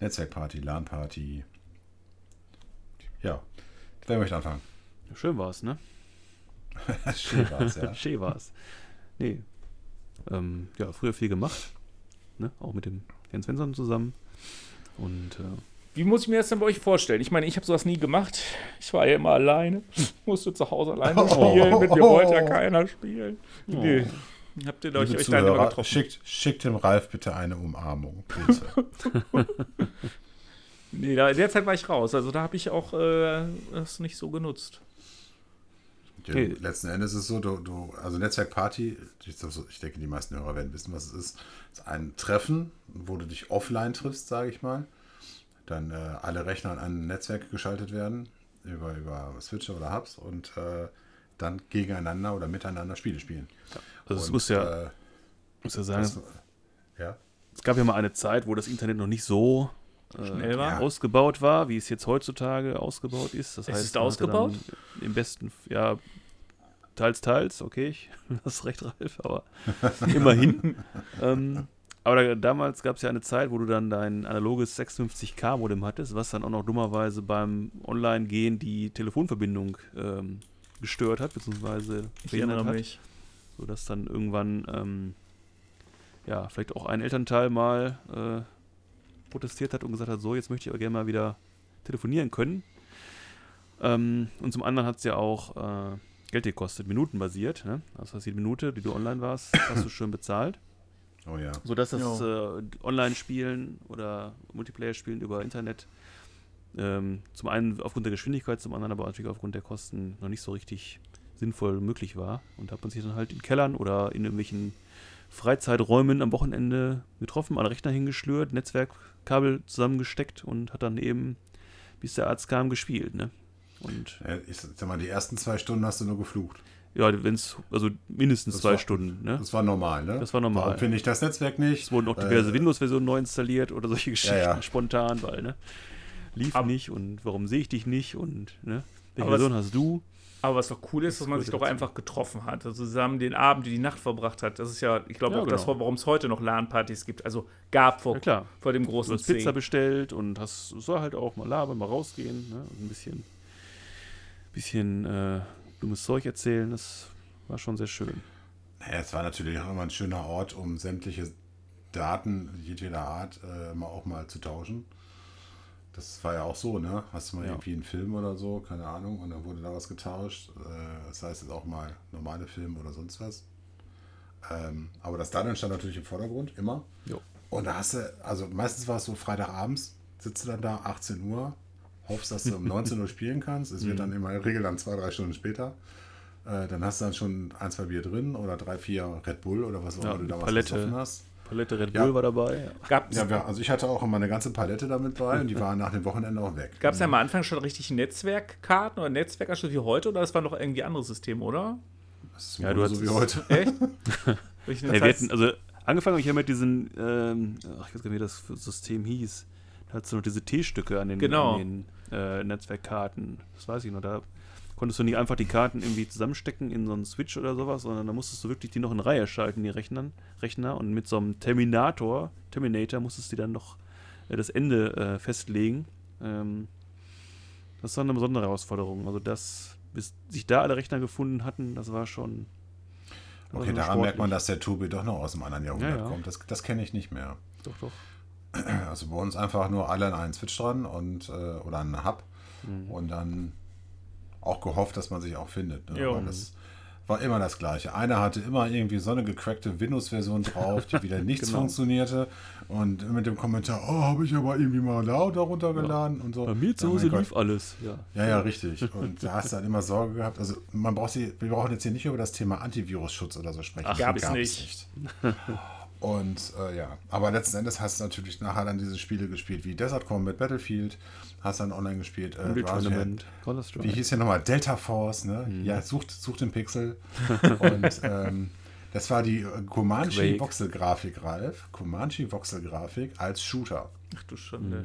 Netzwerkparty, LAN-Party. Ja. Wer möchte anfangen?
Schön war's, ne?
Schön war's, ja.
Schön war's. Nee. Ähm, ja, früher viel gemacht. Ne? Auch mit dem Jens Svensson zusammen. Und äh,
Wie muss ich mir das denn bei euch vorstellen? Ich meine, ich habe sowas nie gemacht. Ich war ja immer alleine. Musste zu Hause alleine spielen. Mit mir wollte ja keiner spielen. Nee. Habt ihr euch,
Liebe
euch dann immer
Zuhörer,
getroffen?
schickt, schickt dem Ralf bitte eine Umarmung. Bitte.
Nee, da, in der Zeit war ich raus. Also da habe ich auch äh, das nicht so genutzt.
Ja,
Nee.
Letzten Endes ist es so, du, du also Netzwerkparty, ich, denke, die meisten Hörer werden wissen, was es ist. Es ist ein Treffen, wo du dich offline triffst, sage ich mal. Dann äh, alle Rechner an ein Netzwerk geschaltet werden, über, über Switcher oder Hubs. Und äh, dann gegeneinander oder miteinander Spiele spielen.
Also es muss ja,
äh,
muss ja sagen,
das, ja.
es gab ja mal eine Zeit, wo das Internet noch nicht so äh,
Schnell war.
Ja.
ausgebaut war, wie es jetzt heutzutage ausgebaut ist. Das
Es
heißt,
ist ausgebaut?
Im besten, ja, teils, teils, okay, ich das recht, Ralf, aber immerhin. ähm, aber da, damals gab es ja eine Zeit, wo du dann dein analoges 56K-Modem hattest, was dann auch noch dummerweise beim Online-Gehen die Telefonverbindung ähm, gestört hat, beziehungsweise
Ich erinnere
hat
mich.
Sodass dann irgendwann ähm, ja vielleicht auch ein Elternteil mal äh, protestiert hat und gesagt hat, so jetzt möchte ich aber gerne mal wieder telefonieren können. Ähm, und zum anderen hat es ja auch äh, Geld gekostet, minutenbasiert. Ne? Das heißt, jede Minute, die du online warst, hast du schön bezahlt.
Oh ja.
Sodass das äh, Online-Spielen oder Multiplayer-Spielen über Internet ähm, zum einen aufgrund der Geschwindigkeit, zum anderen aber natürlich aufgrund der Kosten noch nicht so richtig sinnvoll möglich war. Und da hat man sich dann halt in Kellern oder in irgendwelchen Freizeiträumen am Wochenende getroffen, an den Rechner hingeschlürt, Netzwerkkabel zusammengesteckt und hat dann eben, bis der Arzt kam, gespielt. Ne? Und
Ja, Ich sag mal, die ersten zwei Stunden hast du nur geflucht.
ja, wenn es, also mindestens
Das
zwei
war-
Stunden. Ne?
Das war normal, ne?
Das war normal.
Warum finde ich das Netzwerk nicht?
Es wurden auch
Äh,
diverse Windows-Versionen neu installiert oder solche Geschichten
ja.
spontan, weil, ne? Lief
Aber-
nicht und warum sehe ich dich nicht und, ne? Welche Version hast du?
Aber was doch cool ist, dass man sich doch
dazu.
einfach getroffen hat. Also zusammen den Abend, die Nacht verbracht hat. Das ist ja, ich glaube
Ja,
auch das,
genau.
warum es heute noch LAN-Partys gibt. Also gab vor,
Ja, klar.
vor dem
Du
großen
hast Pizza
C.
bestellt und hast, soll halt auch mal labern, mal rausgehen, ne? Und ein bisschen, bisschen äh, dummes Zeug erzählen, das war schon sehr schön.
Naja, es war natürlich auch immer ein schöner Ort, um sämtliche Daten jedweder Art äh, mal auch mal zu tauschen. Das war ja auch so, ne? Hast du mal
Ja.
irgendwie einen Film oder so, keine Ahnung, und dann wurde da was getauscht. Äh, das heißt jetzt auch mal normale Filme oder sonst was. Ähm, aber das Daten stand natürlich im Vordergrund, immer.
Jo.
Und da hast du, also meistens war es so Freitagabends, sitzt du dann da, 18 Uhr, hoffst, dass du um 19 Uhr spielen kannst. Es
Mhm.
wird dann immer in der Regel dann zwei, drei Stunden später. Äh, dann hast du dann schon ein, zwei Bier drin oder drei, vier Red Bull oder was auch
Ja,
immer du damals
Palette.
gesoffen hast.
Palette Red
Ja.
Bull war dabei. Ja.
Gab
Ja, also ich hatte auch immer eine ganze Palette damit bei und die waren nach dem Wochenende auch weg.
es ja am Anfang schon richtig Netzwerkkarten oder Netzwerkanschluss wie heute oder das war noch irgendwie andere System, oder?
Das ist
Ja,
ja,
du
so wie heute.
Echt?
Ja, wir hatten, also angefangen habe ich ja mit diesen, ähm, ach, ich weiß gar nicht, wie das System hieß. Da hattest du noch diese T-Stücke an den,
Genau.
an den äh, Netzwerkkarten. Das weiß ich noch. Da konntest du nicht einfach die Karten irgendwie zusammenstecken in so einen Switch oder sowas, sondern da musstest du wirklich die noch in Reihe schalten, die Rechnern, Rechner. Und mit so einem Terminator, Terminator, musstest du dann noch äh, das Ende äh, festlegen. Ähm, das war eine besondere Herausforderung. Also das, bis sich da alle Rechner gefunden hatten, das war schon. war
Okay,
schon
daran merkt man,
sportlich.
dass der Tobi doch noch aus dem anderen Jahrhundert
Ja, ja.
kommt. Das, das kenne ich nicht mehr.
Doch, doch.
Also bei uns einfach nur alle an einen Switch dran und äh, oder an einen Hub
Mhm.
und dann auch gehofft, dass man sich auch findet. Ne? Aber das war immer das Gleiche. Einer hatte immer irgendwie so eine gecrackte Windows-Version drauf, die wieder nichts
Genau.
funktionierte. Und mit dem Kommentar, oh, habe ich aber irgendwie mal lauter runtergeladen und so.
Bei mir zu
Ja,
Hause lief alles, ja.
Ja, ja, richtig. Und da hast du dann immer Sorge gehabt. Also man braucht sie, wir brauchen jetzt hier nicht über das Thema Antivirusschutz oder so sprechen.
Ach, gab's
Gab's
nicht.
Und äh, ja, aber letzten Endes hast du natürlich nachher dann diese Spiele gespielt wie Desert Combat, Battlefield, hast dann online gespielt. Äh, ja-
Tournament,
wie hieß hier nochmal? Delta Force, ne?
Mhm.
Ja, sucht, sucht den Pixel. Und ähm, das war die äh, Comanche
Quake.
Voxel-Grafik, Ralf. Comanche Voxel-Grafik als Shooter.
Ach du Schande.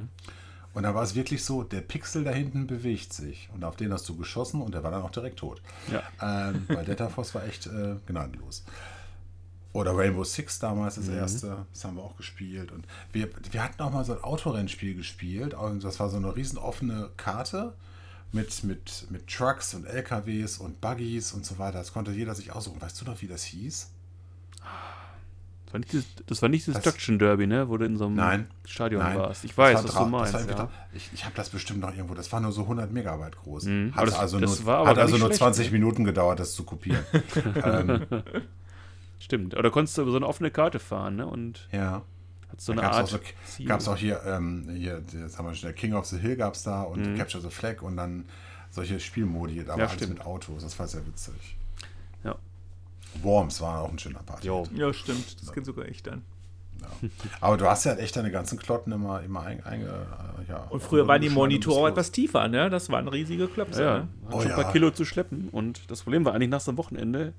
Und da war es wirklich so, der Pixel da hinten bewegt sich. Und auf den hast du geschossen und der war dann auch direkt tot.
Ja.
Ähm, weil Delta Force war echt äh, gnadenlos. Oder Rainbow Six damals das erste, das haben wir auch gespielt. Und wir, wir hatten auch mal so ein Autorennspiel gespielt. Und das war so eine riesen offene Karte mit, mit, mit Trucks und LKWs und Buggies und so weiter. Das konnte jeder sich aussuchen. Weißt du noch, wie das hieß?
Das war nicht dieses, das war nicht dieses
Das-
Destruction Derby, ne? Wo du in so einem
Nein.
Stadion
Nein.
warst. Ich weiß,
war
was du meinst.
war
Ja.
Ich, ich habe das bestimmt noch irgendwo. Das war nur so 100 Megabyte groß.
Mhm.
Hat
das-
also, nur, hat also nur
schlecht,
20
ne?
Minuten gedauert, das zu kopieren. ähm,
Stimmt. Aber da konntest du über so eine offene Karte fahren, ne? Und
ja.
hast so eine
gab's
Art.
auch, so, gab's auch hier, ähm, hier, jetzt haben wir schnell King of the Hill gab es da und
Mhm.
Capture the Flag und dann solche Spielmodi, aber
Ja,
alles
stimmt.
mit Autos. Das war sehr witzig.
Ja.
Worms war auch ein schöner Party.
Jo.
Ja, stimmt. Das geht sogar ich dann.
Ja. Aber du hast ja echt deine ganzen Klotten immer, immer ein, einge, äh, ja,
Und früher waren die Monitore auch etwas tiefer, ne? Das waren riesige Klöpse.
Ja, ja.
Ne?
Hat
Oh
schon ein paar. Kilo zu schleppen. Und das Problem war eigentlich nach so einem Wochenende,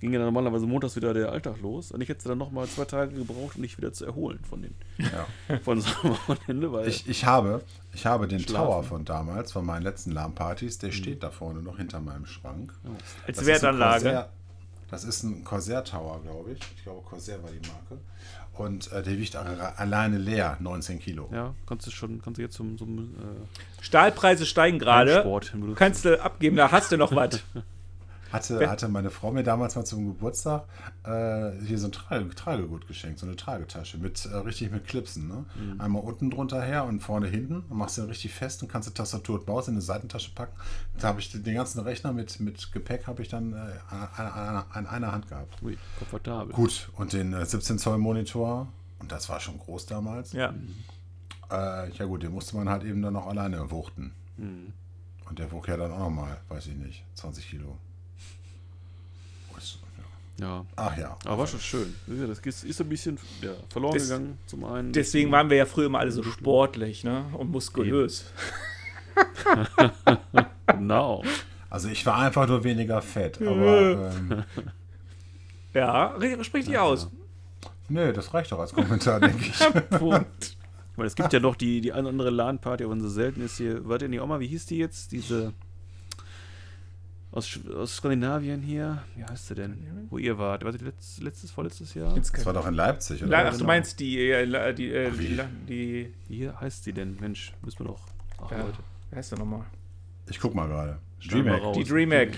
ging ja dann normalerweise montags wieder der Alltag los. Und ich hätte dann nochmal zwei Tage gebraucht, um mich wieder zu erholen von, den.
Ja.
von so einem Wochenende. Weil
Ich, ich, habe, ich habe den
Schlafen.
Tower von damals, von meinen letzten LAN-Partys, der steht da vorne noch hinter meinem Schrank.
Als
Das ist ein
Wertanlage.
Corsair- Das ist ein Corsair Tower, glaube ich. Ich glaube, Corsair war die Marke. Und äh, der wiegt alle- alleine leer 19 Kilo.
ja, kannst du schon, kannst du jetzt zum, zum äh,
Stahlpreise steigen gerade. Kannst du abgeben, da hast du noch was.
Hatte, hatte meine Frau mir damals mal zum Geburtstag äh, hier so ein Trage, Tragegut geschenkt, so eine Tragetasche mit äh, richtig mit Clipsen. Ne?
Mhm.
Einmal unten drunter her und vorne hinten. Dann machst den richtig fest und kannst die Tastatur und Maus in eine Seitentasche packen. Da habe ich den ganzen Rechner mit, mit Gepäck habe ich dann äh, an, an, an einer Hand gehabt.
Ui, komfortabel.
Gut, und den äh, 17 Zoll Monitor, und das war schon groß damals.
Ja.
Äh, ja gut, den musste man halt eben dann noch alleine wuchten.
Mhm.
Und der wog ja dann auch nochmal, weiß ich nicht, 20 Kilo. Ja.
Ja.
Ach ja.
Aber war schon schön. Ja, Das ist ein bisschen ja, verloren
Des-
gegangen zum einen.
Deswegen waren wir ja früher immer alle so sportlich, ne? Und muskulös.
Genau.
Also ich war einfach nur weniger fett, aber ähm,
Ja, ri- sprich dich aus.
nee, das reicht doch als Kommentar, denke ich.
Punkt.
Weil es gibt ja noch die, die eine oder andere LAN-Party, auch wenn sie selten ist hier. Wart ihr nicht auch mal, wie hieß die jetzt? Diese aus, Sch- aus Skandinavien hier. Wie heißt sie denn? Wo ihr wart? Wart ihr letztes, letztes vorletztes Jahr?
Das war doch in Leipzig, oder?
Ach, du
genau.
meinst die, äh, die, äh, die, die,
Wie heißt sie denn? Mensch, müssen wir doch. Ach,
ja,
Leute.
wie heißt der nochmal?
Ich guck mal gerade. Dreamhack.
Die Dreamhack.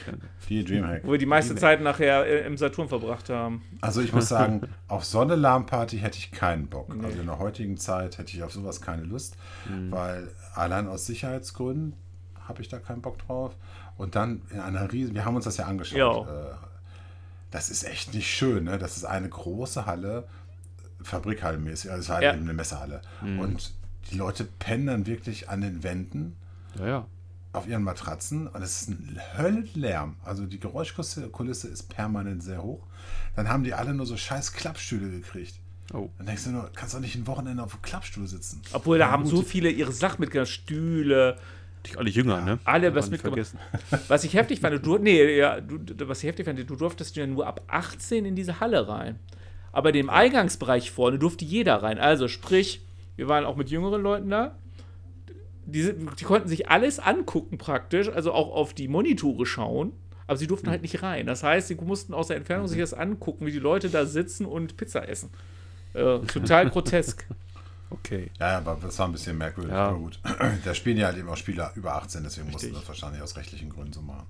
Die Dreamhack.
Wo wir die meiste
Die-
Zeit nachher äh, im Saturn verbracht haben.
Also ich muss sagen, auf so eine LAN-Party hätte ich keinen Bock.
Nee.
Also in der heutigen Zeit hätte ich auf sowas keine Lust, weil allein aus Sicherheitsgründen habe ich da keinen Bock drauf. Und dann in einer riesen, wir haben uns das ja angeschaut.
Ja.
Äh, das ist echt nicht schön, ne? Das ist eine große Halle, fabrikhallenmäßig, also es war
Ja.
eben eine Messehalle. Und die Leute pennen dann wirklich an den Wänden
Ja, ja.
auf ihren Matratzen und es ist ein Höllenlärm. Also die Geräuschkulisse ist permanent sehr hoch. Dann haben die alle nur so scheiß Klappstühle gekriegt.
Oh.
Dann denkst du nur, kannst doch nicht ein Wochenende auf dem Klappstuhl sitzen.
Obwohl, da haben so viele ihre Sachen mitgenommen. Stühle,
Die alle jünger, ne?
Alle was mitgemacht. Was ich heftig fand, du, nee, ja, du, was ich heftig fand, du durftest ja nur ab 18 in diese Halle rein. Aber dem Eingangsbereich vorne durfte jeder rein. Also sprich, wir waren auch mit jüngeren Leuten da. Die, die konnten sich alles angucken praktisch, also auch auf die Monitore schauen. Aber sie durften halt nicht rein. Das heißt, sie mussten aus der Entfernung sich das angucken, wie die Leute da sitzen und Pizza essen. Äh, total grotesk.
Okay.
Ja, aber das war ein bisschen merkwürdig.
Ja.
Aber gut. Da spielen ja halt eben auch Spieler über 18, deswegen mussten
Richtig.
das wahrscheinlich aus rechtlichen Gründen so machen.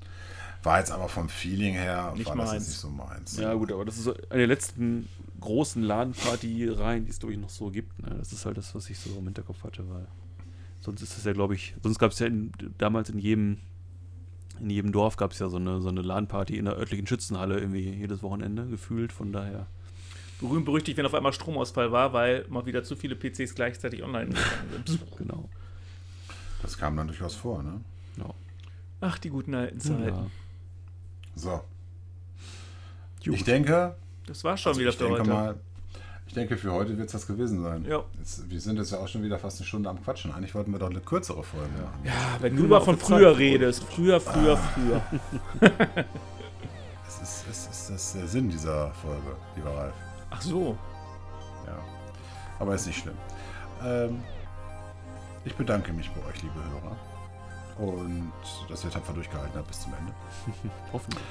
War jetzt aber vom Feeling her,
Nicht
war das
meins.
jetzt nicht so meins.
Ja, gut, aber das ist eine der letzten großen LAN-Party-Reihen, die es, glaube ich, noch so gibt. Ne? Das ist halt das, was ich so im Hinterkopf hatte, weil sonst ist es ja, glaube ich, sonst gab es ja in, damals in jedem, in jedem Dorf gab es ja so eine, so eine LAN-Party in der örtlichen Schützenhalle irgendwie jedes Wochenende gefühlt, von daher.
Berühmt berüchtigt, wenn auf einmal Stromausfall war, weil mal wieder zu viele PCs gleichzeitig online gegangen sind.
Genau.
Das kam dann durchaus vor, ne?
Ja.
Ach, die guten alten Zeiten.
Ja.
So.
Gut.
Ich denke,
Das war schon
also
wieder
ich
für
denke
heute.
mal, ich denke, für heute wird es das gewesen sein.
Ja.
Jetzt, wir sind jetzt ja auch schon wieder fast eine Stunde am Quatschen. Eigentlich wollten wir doch eine kürzere Folge machen.
Ja, wenn du immer
auf
von früher
Zeit
redest. Früher, früher, früher.
Es ist, es ist das der Sinn dieser Folge, lieber Ralf.
Ach so.
Ja. Aber ist nicht schlimm. Ähm, ich bedanke mich bei euch, liebe Hörer. Und dass ihr tapfer durchgehalten habt bis zum Ende.
Hoffentlich.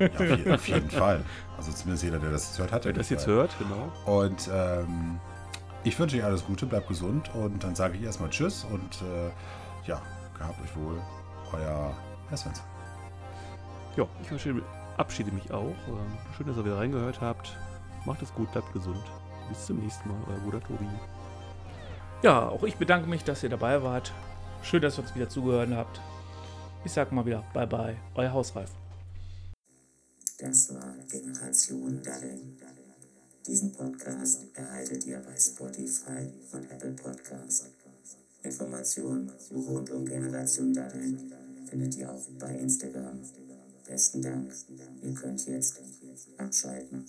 Ja, auf, je, auf jeden Fall. Also zumindest jeder, der das jetzt hört, hat
Wer das jetzt
Zeit.
hört, genau.
Und ähm, ich wünsche euch alles Gute, bleibt gesund und dann sage ich erstmal Tschüss und äh, ja, gehabt euch wohl. Euer Herr Svensson.
Ja, ich verabschiede- verabschiede mich auch. Ähm, Schön, dass ihr wieder reingehört habt. Macht es gut, bleibt gesund. Bis zum nächsten Mal, euer Bruder Tobi.
Ja, auch ich bedanke mich, dass ihr dabei wart. Schön, dass ihr uns wieder zugehört habt. Ich sag mal wieder, bye bye, euer Hausreif.
Das war Generation Daddeln. Diesen Podcast erhaltet ihr bei Spotify und Apple Podcasts. Informationen rund um Generation Daddeln findet ihr auch bei Instagram. Besten Dank. Ihr könnt jetzt abschalten.